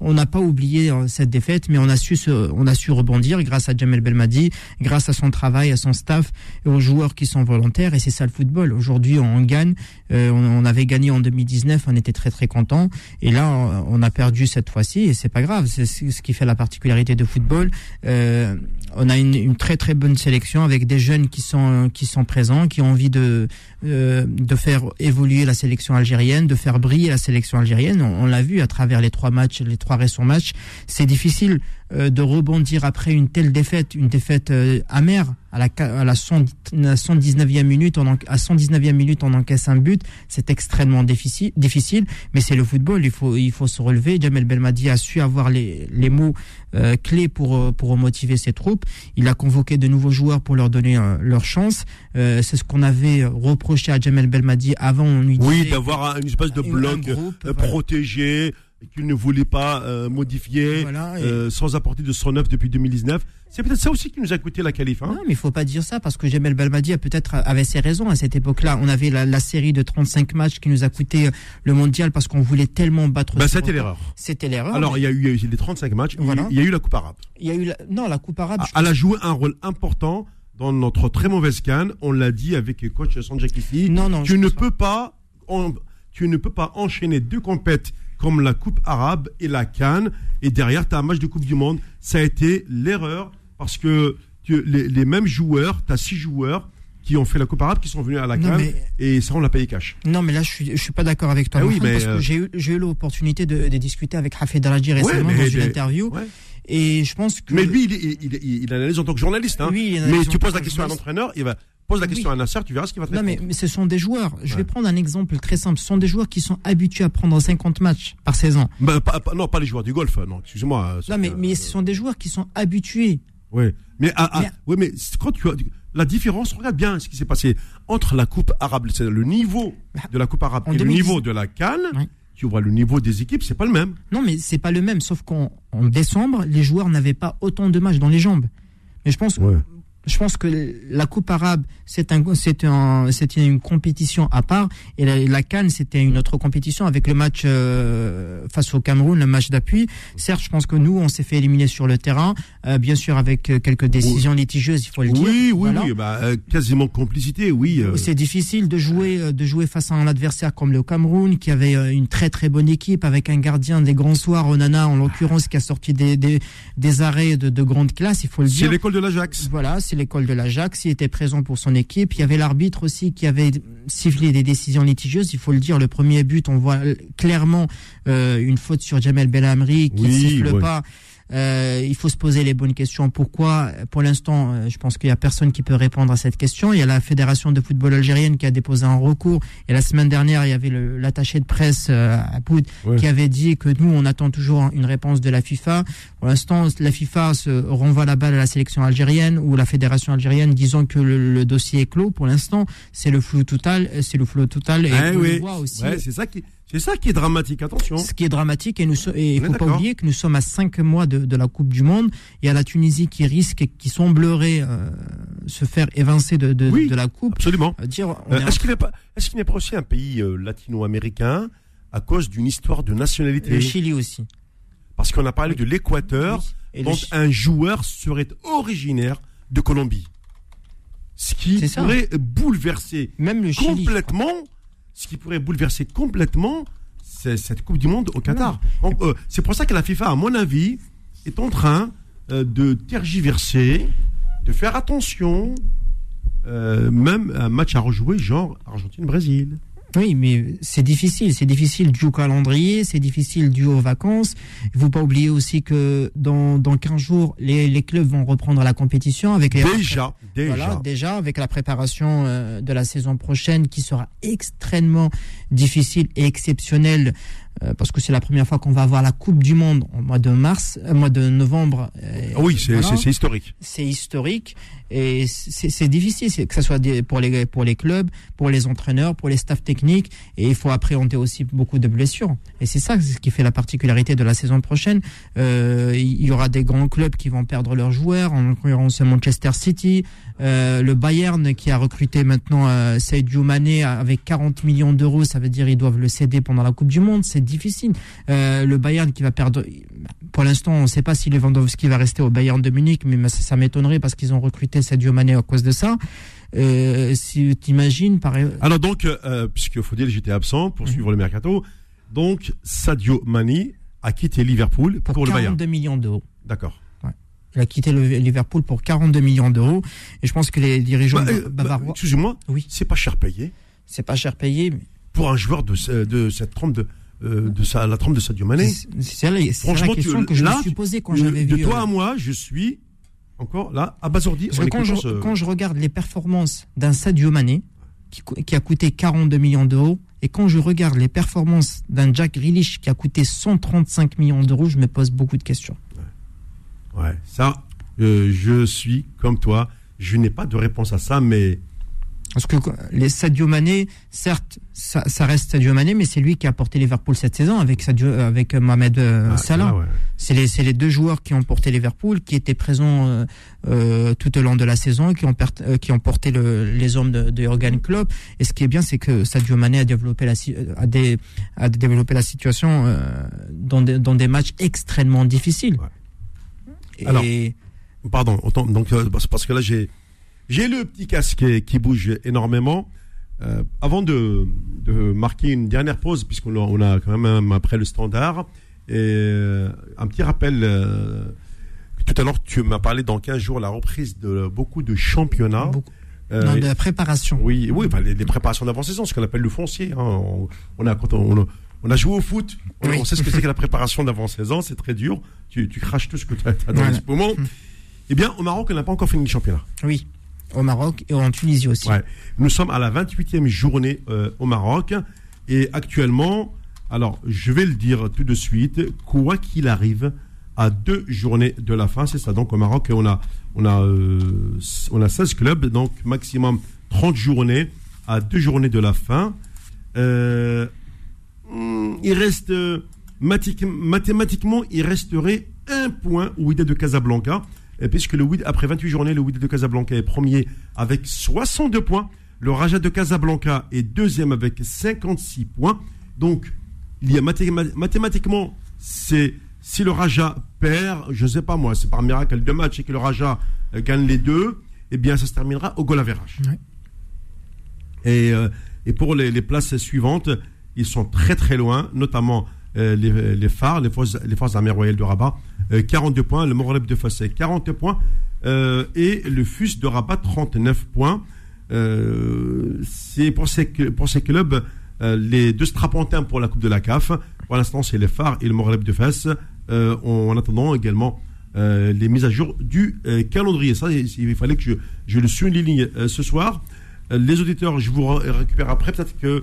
on n'a pas oublié euh, cette défaite, mais on a su on a su rebondir grâce à Jamel Belmadi, grâce à son travail, à son staff et aux joueurs qui sont volontaires. Et c'est ça le football. Aujourd'hui, on, gagne. Euh, on, avait gagné en 2019, on était très très content. Et là, on a perdu cette fois-ci, et c'est pas grave. C'est ce qui fait la particularité de football. Euh, on a une, très très bonne sélection avec des jeunes qui sont qui sont présents, qui ont envie de de faire évoluer la sélection algérienne, de faire briller la sélection algérienne. On, l'a vu à travers les trois matchs, arrêts sur match. C'est difficile euh, de rebondir après une telle défaite, une défaite euh, amère. À la, à la 119e minute, on en, à 119e minute, on encaisse un but. C'est extrêmement difficile, difficile mais c'est le football. Il faut, il faut se relever. Jamel Belmadi a su avoir les, les mots euh, clés pour, pour motiver ses troupes. Il a convoqué de nouveaux joueurs pour leur donner leur chance. c'est ce qu'on avait reproché à Jamel Belmadi avant. On lui oui, d'avoir une espèce de bloc protégé qu'il ne voulait pas euh, modifier euh, sans apporter de son œuvre depuis 2019. C'est peut-être ça aussi qui nous a coûté la qualif. Hein non, mais il faut pas dire ça parce que Jamel Belmadi a peut-être avait ses raisons à cette époque-là. On avait la, série de 35 matchs qui nous a coûté euh, le mondial parce qu'on voulait tellement battre. Bah, c'était l'erreur. C'était l'erreur. Alors il y a eu les 35 matchs. Il y a eu la Coupe arabe. Il y a eu non la Coupe arabe. Elle a joué un rôle important dans notre très mauvaise canne. On l'a dit avec coach Sanjak ici. Non non. Tu ne peux pas. tu ne peux pas enchaîner deux compètes comme la Coupe arabe et la Cannes. Et derrière, tu as un match de Coupe du Monde. Ça a été l'erreur parce que les, mêmes joueurs, tu as six joueurs qui ont fait la Coupe arabe, qui sont venus à la Cannes, et ça, on l'a payé cash. Non, mais là, je suis, je suis pas d'accord avec toi. Ah oui, mais parce que euh, j'ai eu, eu l'opportunité de, discuter avec Rafet Daraji récemment dans une interview. Et je pense que. Mais lui, il, il, il, analyse en tant que journaliste. Hein. mais tu poses la question à l'entraîneur, il va, Pose la question à Nasser, tu verras ce qu'il va te Non, mais, ce sont des joueurs. Je vais prendre un exemple très simple. Ce sont des joueurs qui sont habitués à prendre 50 matchs par saison. Bah, non, pas les joueurs du golf. Non, excusez-moi. Non, mais, mais ce sont des joueurs qui sont habitués. Oui, mais, ah, ah, oui, mais quand tu as la différence, regarde bien ce qui s'est passé entre la Coupe arabe, c'est le niveau bah, de la Coupe arabe et le niveau de la Cannes. Tu vois le niveau des équipes, c'est pas le même. Non, mais c'est pas le même. Sauf qu'en décembre, les joueurs n'avaient pas autant de matchs dans les jambes. Mais je pense, je pense que la Coupe arabe, c'est un, un, une compétition à part, et la, la Cannes, c'était une autre compétition avec le match euh, face au Cameroun, le match d'appui. Certes, je pense que nous, on s'est fait éliminer sur le terrain, euh, bien sûr avec euh, quelques décisions litigieuses, il faut le dire. Oui, oui, oui, bah, quasiment complicité, oui. C'est difficile de jouer, de jouer face à un adversaire comme le Cameroun, qui avait une très très bonne équipe avec un gardien des grands soirs, Onana en l'occurrence, qui a sorti des, des, des arrêts de, de grande classe, il faut le dire. C'est l'école de l'Ajax. Voilà, c'est l'école de l'Ajax, il était présent pour son équipe. Il y avait l'arbitre aussi qui avait sifflé des décisions litigieuses. Il faut le dire, le premier but, on voit clairement euh, une faute sur Jamel Belhamri qui ne siffle pas. Euh, il faut se poser les bonnes questions. Pourquoi? Pour l'instant, euh, je pense qu'il y a personne qui peut répondre à cette question. Il y a la fédération de football algérienne qui a déposé un recours. Et la semaine dernière, il y avait l'attaché de presse euh, à Poud qui avait dit que nous, on attend toujours une réponse de la FIFA. Pour l'instant, la FIFA se renvoie la balle à la sélection algérienne ou la fédération algérienne disant que le, dossier est clos. Pour l'instant, c'est le flou total. C'est le flou total. Et eh on voit aussi. c'est ça qui. C'est ça qui est dramatique, attention. Ce qui est dramatique, et il ne faut pas oublier que nous sommes à 5 mois de, de, la Coupe du Monde. Il y a la Tunisie qui risque, qui semblerait euh, se faire évincer de, de, de la Coupe. Absolument. Euh, euh, est-ce qu'il n'est pas, est qu'il n'est pas aussi un pays latino-américain à cause d'une histoire de nationalité? Le Chili aussi. Parce qu'on a parlé de l'Équateur, dont un joueur serait originaire de Colombie. Ce qui pourrait bouleverser Même le complètement ce qui pourrait bouleverser complètement cette Coupe du Monde au Qatar. Euh, c'est pour ça que la FIFA, à mon avis, est en train euh, de tergiverser, de faire attention, euh, même un match à rejouer, genre Argentine-Brésil. Oui, mais c'est difficile. C'est difficile dû au calendrier, c'est difficile dû aux vacances. Il ne faut pas oublier aussi que dans, dans 15 jours, les, les clubs vont reprendre la compétition avec les déjà, déjà. Voilà, déjà avec la préparation euh, de la saison prochaine qui sera extrêmement difficile et exceptionnelle parce que c'est la première fois qu'on va avoir la Coupe du Monde au mois de mars, au euh, mois de novembre. Ah oui, c'est historique. C'est historique et c'est difficile, que ce soit pour les pour les clubs, pour les entraîneurs, pour les staffs techniques, et il faut appréhender aussi beaucoup de blessures. Et c'est ça ce qui fait la particularité de la saison prochaine. Euh, il y aura des grands clubs qui vont perdre leurs joueurs, en l'occurrence Manchester City, euh, le Bayern qui a recruté maintenant euh, Sadio Mané avec 40 millions d'euros, ça veut dire ils doivent le céder pendant la Coupe du Monde, c'est difficile. Euh, le Bayern qui va perdre, pour l'instant on ne sait pas si Lewandowski va rester au Bayern de Munich, mais ça, ça m'étonnerait parce qu'ils ont recruté Sadio Mané à cause de ça. Si tu imagines, par Alors donc, puisque Faudil j'étais absent pour mhm. suivre le mercato, donc Sadio Mané a quitté Liverpool pour, pour le Bayern. 42 millions d'euros. D'accord. Il a quitté le Liverpool pour 42 millions d'euros. Et je pense que les dirigeants bah, euh, bavarois. Bah, excusez-moi. Oui. C'est pas cher payé. C'est pas cher payé. Pour un joueur de, de cette trempe de. euh, de la trompe de Sadio Mané. C'est la, Franchement, la question que je me suis posée quand j'avais vu. De toi à moi, je suis encore là, abasourdi. quand, je, quand je regarde les performances d'un Sadio Mané, qui, qui, a coûté 42 millions d'euros, et quand je regarde les performances d'un Jack Grealish qui a coûté 135 millions d'euros, je me pose beaucoup de questions. Ouais, ça, euh, je suis comme toi. Je n'ai pas de réponse à ça, mais parce que les Sadio Mané, certes, ça, reste Sadio Mané, mais c'est lui qui a porté Liverpool cette saison avec Sadio, avec Mohamed euh, ah, Salah. C'est les, les, deux joueurs qui ont porté Liverpool, qui étaient présents euh, euh, tout au long de la saison, qui ont, qui ont porté le, les hommes de, de Jurgen Klopp. Et ce qui est bien, c'est que Sadio Mané a développé la, a des, a développé la situation dans, des, dans des matchs extrêmement difficiles. Alors, pardon, donc parce que là j'ai j'ai le petit casque qui bouge énormément. Euh, avant de, marquer une dernière pause, puisqu'on a, on a quand même après le standard, et euh, un petit rappel. Euh, tout à l'heure, tu m'as parlé dans 15 jours la reprise de beaucoup de championnats. non, de la préparation. Oui, oui, les, préparations d'avant-saison, ce qu'on appelle le foncier. Hein. On, a, quand on, on, a joué au foot, on, sait ce que c'est que la préparation d'avant-saison, c'est très dur. Tu, craches tout ce que tu as, dans ce moment. Eh bien, au Maroc, on n'a pas encore fini le championnat. Oui au Maroc et en Tunisie aussi. Nous sommes à la 28e journée euh, au Maroc et actuellement, alors je vais le dire tout de suite, quoi qu'il arrive, à deux journées de la fin, c'est ça. Donc au Maroc, on a, on a, euh, on a 16 clubs, donc maximum 30 journées à deux journées de la fin. Euh, il reste mathématiquement, il resterait un point au Wydad de Casablanca puisque le après 28 journées, le Wydad de Casablanca est premier avec 62 points. Le Raja de Casablanca est deuxième avec 56 points. Donc, il y a mathématiquement, c'est si le Raja perd, je ne sais pas moi, c'est par miracle de match et que le Raja euh, gagne les deux, eh bien, ça se terminera au goal Et, euh, et, pour les, places suivantes, ils sont très très loin, notamment euh, les, phares, les forces, les forces armées royales de Rabat, 42 euh, points, le Moraleb de Fossé 40 points euh, et le FUS de Rabat 39 points. C'est pour ces, pour ces clubs les deux strapontins pour la Coupe de la CAF. Pour l'instant, c'est les phares et le Moraleb de Fès. en attendant également les mises à jour du calendrier. Ça, il, fallait que je, je le souligne ce soir. Les auditeurs, je vous récupère après. Peut-être que,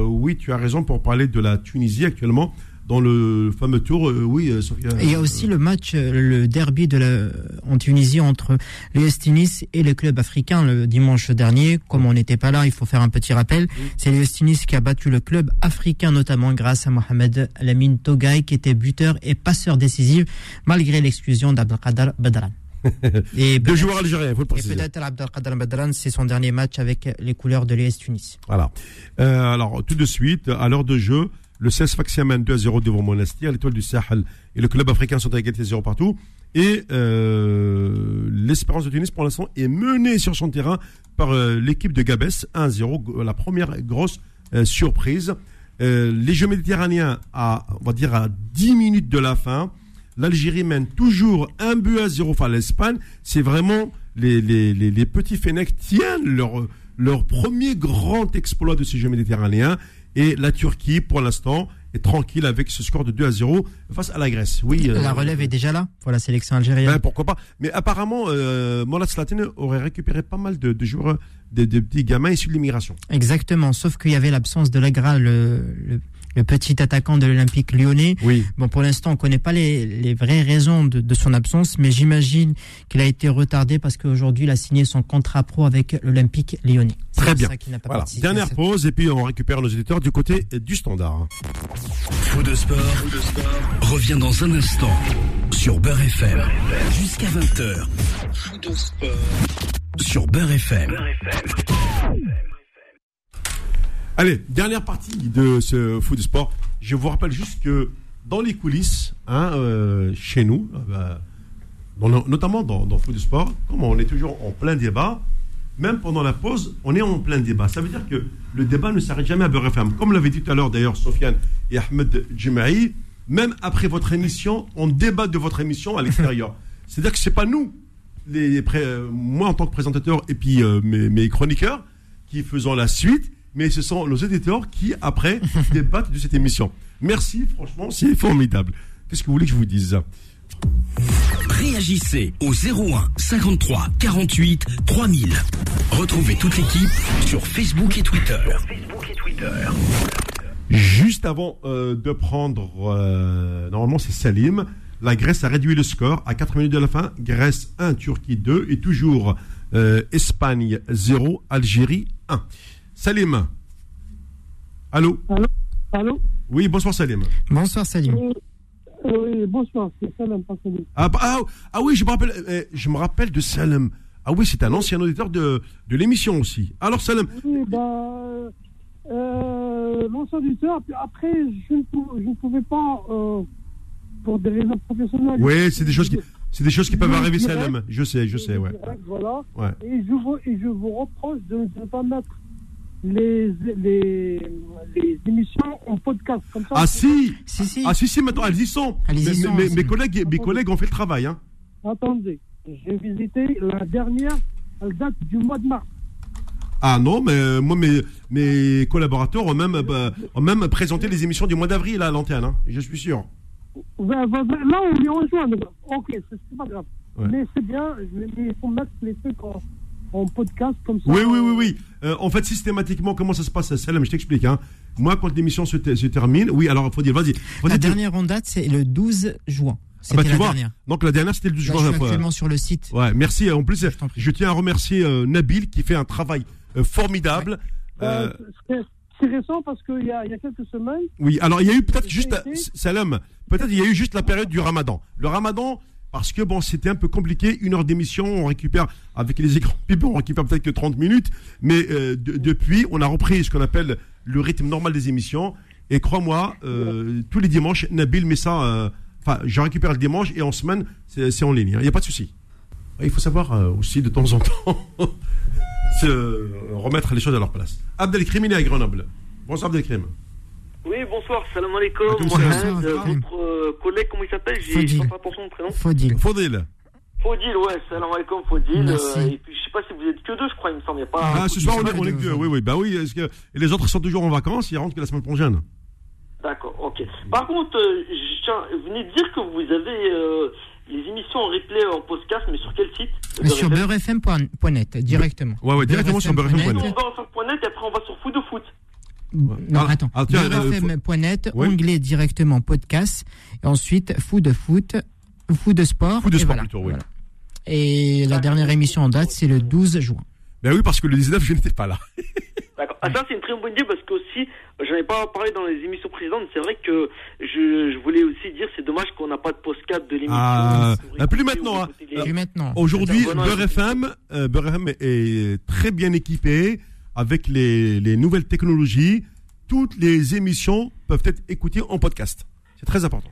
oui, tu as raison pour parler de la Tunisie actuellement dans le fameux tour, euh, oui, euh, Sophia. il y a aussi le match, euh, le derby de la, en Tunisie entre l'US Tunis et le club africain le dimanche dernier. Comme on n'était pas là, il faut faire un petit rappel. C'est l'US Tunis qui a battu le club africain, notamment grâce à Mohamed Lamine Togaï, qui était buteur et passeur décisif, malgré l'exclusion d'Abdelkader Badran. Et Deux joueurs algériens, faut le préciser. Et peut-être Abdelkader Badran, c'est son dernier match avec les couleurs de l'US Tunis. Voilà. alors, tout de suite, à l'heure de jeu, le CS mène 2 à 0 devant Monastir. L'étoile du Sahel et le club africain sont à égalité 0 partout. Et euh, l'Espérance de Tunis, pour l'instant, est menée sur son terrain par euh, l'équipe de Gabès 1-0. La première grosse euh, surprise. les Jeux méditerranéens, à, on va dire à 10 minutes de la fin, l'Algérie mène toujours un but à 0 face à l'Espagne. C'est vraiment les, les, les, les petits Fennecs tiennent leur, leur premier grand exploit de ces Jeux méditerranéens. Et la Turquie, pour l'instant, est tranquille avec ce score de 2 à 0 face à la Grèce. Oui, la euh, relève est déjà là pour la sélection algérienne. Ben, pourquoi pas Mais apparemment, euh, Molat aurait récupéré pas mal de, joueurs, de, petits gamins issus de l'immigration. Exactement, sauf qu'il y avait l'absence de l'Agra, le, le le petit attaquant de l'Olympique lyonnais. Oui. Bon, pour l'instant, on ne connaît pas les, vraies raisons de, son absence, mais j'imagine qu'il a été retardé parce qu'aujourd'hui, il a signé son contrat pro avec l'Olympique lyonnais. Très bien. voilà. Dernière pause et puis on récupère nos éditeurs du côté du standard. Fou de sport, de sport revient dans un instant sur Beurre FM jusqu'à 20h. Fou de sport sur Beurre FM. Allez, dernière partie de ce foot sport. Je vous rappelle juste que dans les coulisses, hein, euh, chez nous, euh, bah, notamment dans, dans foot sport, comme on est toujours en plein débat, même pendant la pause, on est en plein débat. Ça veut dire que le débat ne s'arrête jamais à Beurre FM. Comme l'avait dit tout à l'heure d'ailleurs Sofiane et Ahmed Djimaï, même après votre émission, on débat de votre émission à l'extérieur. C'est-à-dire que ce n'est pas nous, les, moi en tant que présentateur et puis euh, mes, chroniqueurs, qui faisons la suite, mais ce sont nos éditeurs qui, après, débattent de cette émission. Merci, franchement, c'est formidable. Qu'est-ce que vous voulez que je vous dise? Réagissez au 01 53 48 3000. Retrouvez toute l'équipe sur Facebook et Twitter. Juste avant euh, de prendre, euh, normalement c'est Salim, la Grèce a réduit le score à 4 minutes de la fin. Grèce 1, Turquie 2 et toujours euh, Espagne 0, Algérie 1. Salim Allô Allô Allô Oui, bonsoir Salim. Bonsoir Salim. oui, bonsoir, c'est Salim, pas Salim. Ah, ah, ah, oui, je me rappelle, eh, je me rappelle de Salim. Ah oui, c'est un ancien auditeur de, de l'émission aussi. Alors Salim. Oui, bah, euh, l'ancien auditeur, après, je ne, pouvais, je ne pouvais pas, euh, pour des raisons professionnelles. Oui, c'est des choses qui... C'est des choses qui peuvent arriver, Salim. Je sais, je sais, ouais. voilà. Ouais. Et, je vous, et je vous reproche de ne pas mettre les, les, les, émissions en podcast comme ça. Ah si, si, si. Ah si, si, maintenant elles y sont. Elles y sont mes, mes, collègues, mes collègues ont fait le travail. Hein. Attendez, j'ai visité la dernière, elle date du mois de mars. Ah non, mais moi, mes, mes collaborateurs ont même, bah, ont même présenté les émissions du mois d'avril à l'antenne, hein, je suis sûr. Là, on vient rejoindre. Ok, c'est pas grave. Ouais. Mais c'est bien, il faut mettre les trucs en, en podcast comme ça. Oui, oui, oui, oui. Euh, en fait, systématiquement, comment ça se passe, Salam Je t'explique. Hein. Moi, quand l'émission se, se, termine, oui, alors il faut dire, vas-y. La dernière en date, c'est le 12 juin. Ah bah, tu la vois, dernière. donc la dernière c'était le 12 Là, juin. je suis actuellement sur le site. Ouais, merci. En plus, je, je tiens à remercier euh, Nabil qui fait un travail euh, formidable. Euh, c'est récent parce qu'il y, y a quelques semaines. Oui, alors il y a eu peut-être juste, Salam, peut-être il y a eu juste la période du Ramadan. Le Ramadan, parce que bon, c'était un peu compliqué, une heure d'émission, on récupère avec les écrans on récupère peut-être que 30 minutes, mais euh, de, depuis, on a repris ce qu'on appelle le rythme normal des émissions. Et crois-moi, euh, tous les dimanches, Nabil met ça. euh, Enfin, je récupère le dimanche et en semaine, c'est en ligne. Il n'y a pas de souci. Il faut savoir aussi de temps en temps se remettre les choses à leur place. Abdelkrim, il est à Grenoble. Bonsoir Abdelkrim. Oui, bonsoir, salam alaikum. Mohamed, euh, votre euh, collègue, comment il s'appelle J'ai Fodil. pas attention au prénom. Fodil. Faudil. Fodil, ouais, salam alaikum, Fodil. Merci. Euh, et puis, je sais pas si vous êtes que deux, je crois, il me semble. Pas Ah, ce soir, on est, on est que de- deux. Oui, oui, bah oui. Est-ce que... Et les autres sont toujours en vacances, ils rentrent que la semaine prochaine. D'accord, ok. Par contre, euh, je tiens, vous venez de dire que vous avez euh, les émissions en replay en podcast, mais sur quel site Sur beurrefm.net, directement. Ouais, ouais, directement sur beurrefm.net. On va sur .net et après on va sur Foot de Foot. Non, Ah, attends. ah, euh, beurrefm.net, Oui. onglet directement podcast. Et ensuite, fou de foot, fou de sport. Fou de et sport voilà, plutôt, oui. voilà. Et la dernière émission en date, c'est le 12 juin. Ben oui, parce que le 19, je n'étais pas là. D'accord. Ah, ça, c'est une très bonne idée parce que aussi, j'en ai pas parlé dans les émissions précédentes. C'est vrai que je, je voulais aussi dire, c'est dommage qu'on n'a pas de postcard de l'émission. Ah, ah, plus maintenant, ou hein. les- Plus maintenant. Aujourd'hui. Beurre FM, euh, Beurre FM est très bien équipé avec les, les nouvelles technologies. Toutes les émissions peuvent être écoutées en podcast. C'est très important.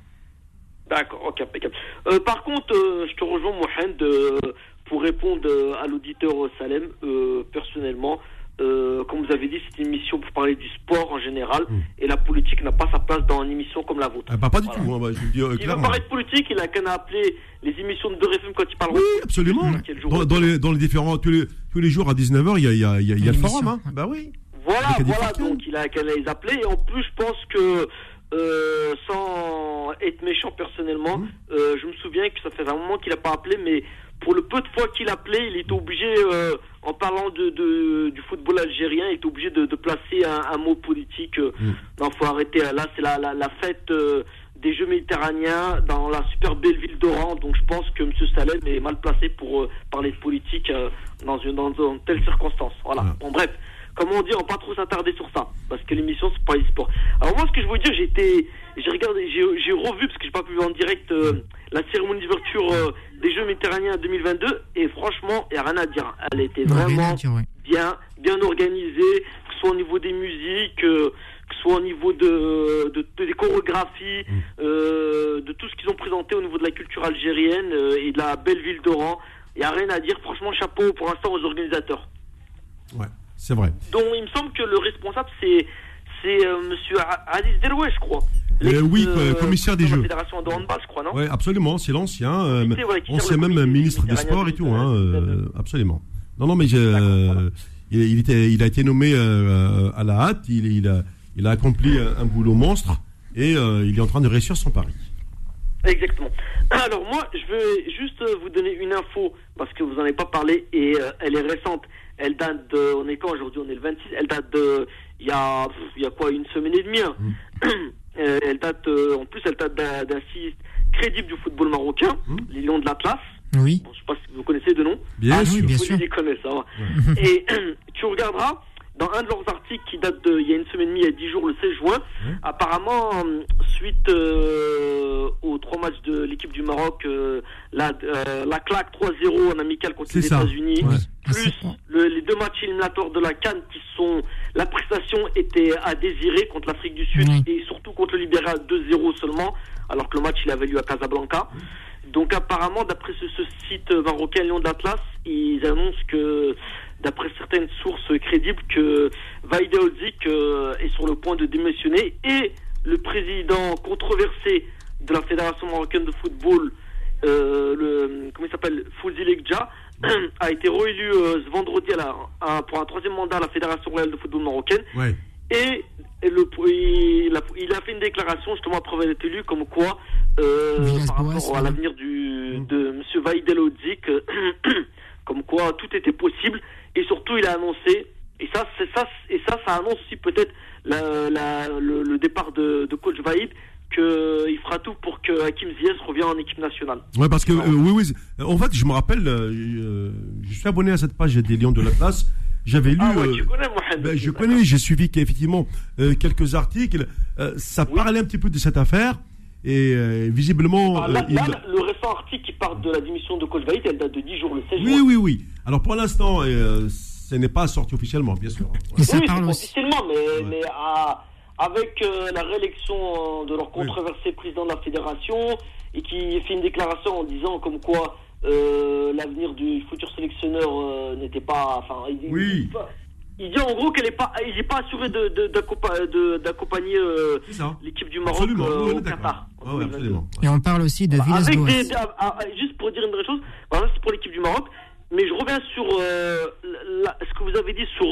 D'accord, ok, impeccable. Euh, par contre, euh, je te rejoins, Mohamed, euh, pour répondre euh, à l'auditeur Salem. Personnellement, euh, comme vous avez dit, c'est une émission pour parler du sport en général, Mm. et la politique n'a pas sa place dans une émission comme la vôtre. Ah, bah, pas du Voilà. tout, hein, bah, je vous le dis euh, Il parler de politique, il a qu'à appeler les émissions de Beurre FM quand il parle. Oui, absolument. Dans, dans les, dans les différents, tous les, tous les jours à 19h, il y a, il y a, il y a, il y a le forum. Hein. Bah oui. Voilà, voilà, donc il a qu'à les appeler. Et en plus, je pense que, euh, sans être méchant personnellement, euh, je me souviens que ça fait un moment qu'il n'a pas appelé, mais pour le peu de fois qu'il appelait, il était obligé, euh, en parlant de, de- du football algérien, il était obligé de, de placer un, un mot politique. euh, Mhm. Non, faut arrêter. Là, c'est la, la, la fête euh, des Jeux méditerranéens dans la super belle ville d'Oran. Donc je pense que M. Salem est mal placé pour euh, parler de politique euh, dans, une, dans une telle circonstance. Voilà. Voilà. Bon, bref. Comme on dit, on va pas trop s'attarder sur ça, parce que l'émission c'est pas e-sport. Alors moi, ce que je veux dire, j'ai été, j'ai regardé, j'ai, revu parce que j'ai pas pu voir en direct euh, la cérémonie d'ouverture euh, des Jeux méditerranéens 2022, et franchement, il y a rien à dire. Elle était vraiment dire, bien, bien organisée, que ce soit au niveau des musiques, euh, que ce soit au niveau de, de, de- des chorégraphies, euh, de tout ce qu'ils ont présenté au niveau de la culture algérienne euh, et de la belle ville d'Oran. Il n'y a rien à dire. Franchement, chapeau pour l'instant aux organisateurs. Ouais, c'est vrai. Donc, il me semble que le responsable, c'est c'est euh, Monsieur Aziz Derouet, je crois. Euh, oui, L'ex, commissaire des Jeux. de La fédération de handball, je crois, non? Ouais, absolument, c'est l'ancien. euh, C'est vrai, on sait même ministre des sports et tout, hein, 2022. euh, absolument. Non, non, mais euh, il, était, il a été nommé à la hâte. Il, il, a, il a accompli un, boulot monstre et il est en train de réussir son pari. Exactement. Alors moi, je veux juste vous donner une info parce que vous n'en avez pas parlé et elle est récente. Elle date de, on est quand aujourd'hui? On est le 26. Elle date de, il y a, il y a quoi, une semaine et demie. Hein. Mm. elle date, en plus, elle date d'un site crédible du football marocain, mm. les Lions de l'Atlas. Oui. je ne sais pas si vous connaissez de nom. Bien ah, sûr. bien sûr. connaissent, ça Et tu regarderas, dans un de leurs articles qui date de il y a une semaine et demie, il y a 10 jours, le 16 juin, apparemment, suite euh, aux trois matchs de l'équipe du Maroc, euh, la, euh, la claque 3-0 en amical contre les États-Unis, plus les deux matchs éliminatoires de la Cannes qui sont. La prestation était à désirer contre l'Afrique du Sud et surtout contre le Libéria 2-0 seulement, alors que le match il avait lieu à Casablanca. Donc apparemment, d'après ce, site marocain Lyon de l'Atlas, ils annoncent que, d'après certaines sources crédibles, que Vaïd euh, est sur le point de démissionner et le président controversé de la Fédération marocaine de football, euh, le, comment il s'appelle, Fouzi Lekja, a été réélu euh, ce vendredi à pour un troisième mandat à la Fédération royale de football marocaine. Et le, il, a, il, a, fait une déclaration justement après avoir été élu comme quoi euh, par rapport à l'avenir du mm. de M. Vaïd Odzik, comme quoi tout était possible et surtout il a annoncé et ça c'est ça et ça ça annonce aussi peut-être la, la, le, départ de, de coach Vaïd qu'il fera tout pour que Hakim Ziyech revienne en équipe nationale. Ouais, parce que, euh, oui, oui. En fait, je me rappelle, euh, je suis abonné à cette page des Lions de la Place. J'avais lu. Ah tu connais, Mohamed, ben, je connais, j'ai suivi effectivement quelques articles. ça parlait un petit peu de cette affaire. Et euh, visiblement. Ah, là, euh, le récent article qui parle de la démission de coach Vaïd, elle date de 10 jours, le 16 Oui, oui, oui. Alors pour l'instant, euh, ce n'est pas sorti officiellement, bien sûr. Oui, c'est officiellement, mais, mais avec la réélection de leur controversé président de la fédération et qui fait une déclaration en disant comme quoi l'avenir du futur sélectionneur n'était pas. Enfin, oui. Il dit en gros qu'elle n'est pas, il pas assuré d'accompagner euh, l'équipe du Maroc euh, au Qatar. Et on parle aussi de Villas-Boas. Ah, ah, juste pour dire une vraie chose, voilà, c'est pour l'équipe du Maroc. Mais je reviens sur euh, ce que vous avez dit sur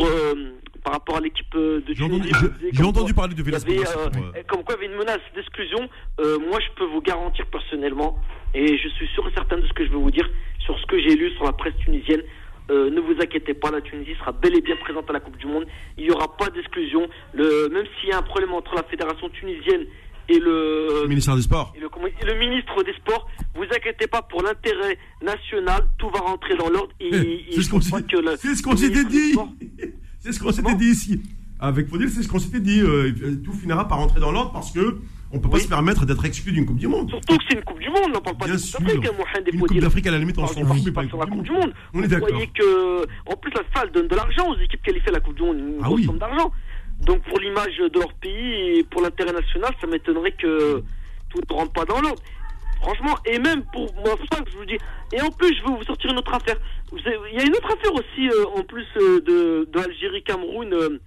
par rapport à l'équipe de Tunisie. J'ai entendu parler de Villas-Boas. comme quoi il y avait une menace d'exclusion. moi, je peux vous garantir personnellement, et je suis sûr et certain de ce que je vais vous dire sur ce que j'ai lu sur la presse tunisienne. Euh, ne vous inquiétez pas, la Tunisie sera bel et bien présente à la Coupe du Monde. Il n'y aura pas d'exclusion. Même s'il y a un problème entre la fédération tunisienne et le, ministère des Sports. Et le, ministre des Sports, vous inquiétez pas pour l'intérêt national, tout va rentrer dans l'ordre. Eh, c'est ce qu'on s'était dit. C'est ce qu'on s'était dit ici. Avec Faudil, c'est ce qu'on s'était dit. Euh, tout finira par rentrer dans l'ordre parce que on peut pas se permettre d'être exclu d'une Coupe du Monde. Surtout que c'est une Coupe du Monde, on parle pas de Coupe d'Afrique, hein, Une Coupe d'Afrique, à la limite, on s'en fout, mais pas sur la Coupe du Monde. On est d'accord. Vous voyez que, en plus, la FAL donne de l'argent aux équipes qualifiées à la Coupe du Monde, une ah grosse somme d'argent. Donc, pour l'image de leur pays et pour l'intérêt national, ça m'étonnerait que tout ne rentre pas dans l'ordre. Franchement, et même pour moi, que je vous dis. Et en plus, je vais vous sortir une autre affaire. Il y a une autre affaire aussi, euh, en plus euh, de, de Algérie-Cameroun. Euh,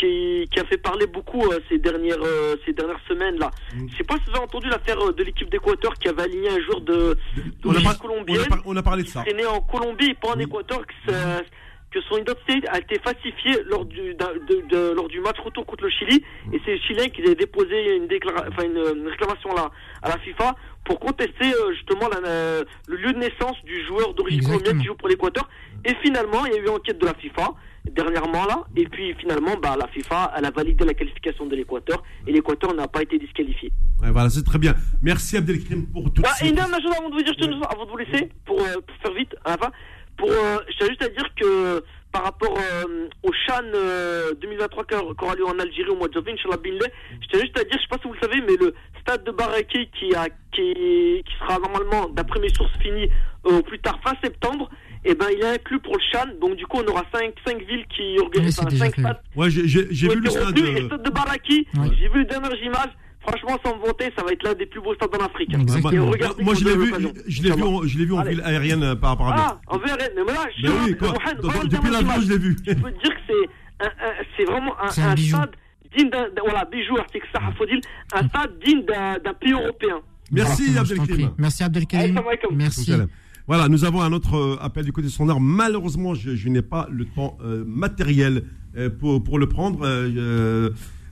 qui, a fait parler beaucoup euh, ces dernières euh, ces dernières semaines là. Mm. Je sais pas si vous avez entendu l'affaire euh, de l'équipe d'Équateur qui avait aligné un jour de, de colombienne. On a, parlé de ça. C'est né en Colombie, pas en Équateur, que, que, son identité a été falsifiée lors du de, lors du match retour contre le Chili. Mm. Et c'est les Chiliens qui avaient déposé une, enfin, une, réclamation là, à la FIFA pour contester justement le lieu de naissance du joueur d'origine colombienne qui joue pour l'Équateur. Et finalement, il y a eu une enquête de la FIFA dernièrement là. Et puis finalement, bah, la FIFA, elle a validé la qualification de l'Équateur et l'Équateur n'a pas été disqualifié. voilà, c'est très bien. Merci Abdelkrim pour tout bah, Une dernière chose avant de vous dire, avant de vous laisser, pour, euh, faire vite, à la fin, pour, euh, je tiens juste à dire que par rapport euh, au Chan 2023 qui aura lieu en Algérie au mois de janvier, Inch'Allah je tiens juste à dire, je sais pas si vous le savez, mais le stade de Baraki qui, a, qui, qui sera normalement, d'après mes sources, fini au plus tard fin septembre, et eh ben il est inclus pour le Chan. Donc du coup, on aura 5 cinq, villes qui organisent 5 stades. Ouais, j'ai vu le stade. Le stade de Baraki, j'ai vu les dernières images. Franchement, sans me vanter, ça va être l'un des plus beaux stades en Afrique. moi, je l'ai vu, je l'ai vu, je l'ai vu en ville aérienne euh, par rapport à Ah, en ville aérienne. Mais là, je ben oui, quoi. Depuis l'avion, je l'ai vu. Je peux te dire que c'est, c'est vraiment un, un stade digne d'un, voilà, bijou, article Sahafodil, un stade digne d'un pays européen. Merci Abdelkrim. Merci Abdelkrim. Merci. Voilà, nous avons un autre appel du côté standard. Malheureusement, je, n'ai pas le temps matériel pour, pour, le prendre.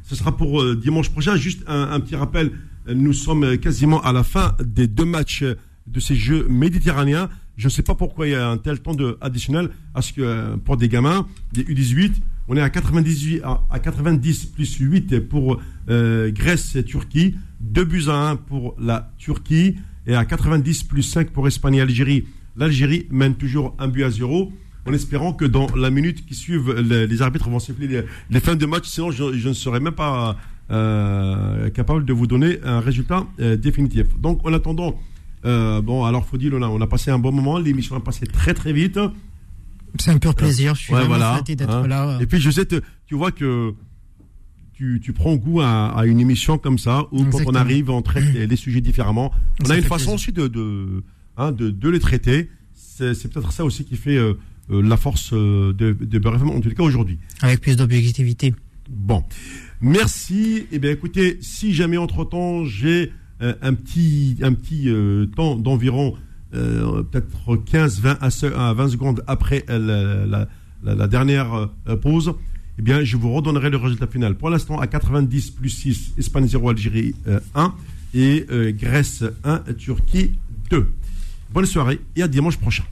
ce sera pour dimanche prochain. Juste un, petit rappel, nous sommes quasiment à la fin des deux matchs de ces Jeux méditerranéens. Je ne sais pas pourquoi il y a un tel temps de additionnel, parce que euh, pour des gamins, des U18, on est à 98, à 90 plus 8 pour euh, Grèce et Turquie, 2 buts à 1 pour la Turquie, et à 90 plus 5 pour Espagne et Algérie. L'Algérie mène toujours un but à 0 en espérant que dans la minute qui suit, les, arbitres vont siffler les, fins de match, sinon je, ne serai même pas euh, capable de vous donner un résultat définitif. Donc en attendant euh, bon, alors Faudil, on a, on a passé un bon moment. L'émission a passé très très vite. C'est un pur plaisir. Je suis vraiment voilà, d'être hein. là. Et puis je sais, tu vois que tu, tu prends goût à, une émission comme ça où quand on arrive, on traite les, sujets différemment. On a une façon aussi de de, hein, de, de, les traiter. C'est peut-être ça aussi qui fait euh, euh, la force de, de en tout cas aujourd'hui. Avec plus d'objectivité. Bon. Merci. Eh bien, écoutez, si jamais entre-temps j'ai euh, un petit, un petit euh, temps d'environ euh, peut-être 15 20 à 20 secondes après la, la, dernière pause, eh bien, je vous redonnerai le résultat final. Pour l'instant, à 90 plus 6, Espagne 0, Algérie 1 et Grèce 1, Turquie 2. Bonne soirée et à dimanche prochain.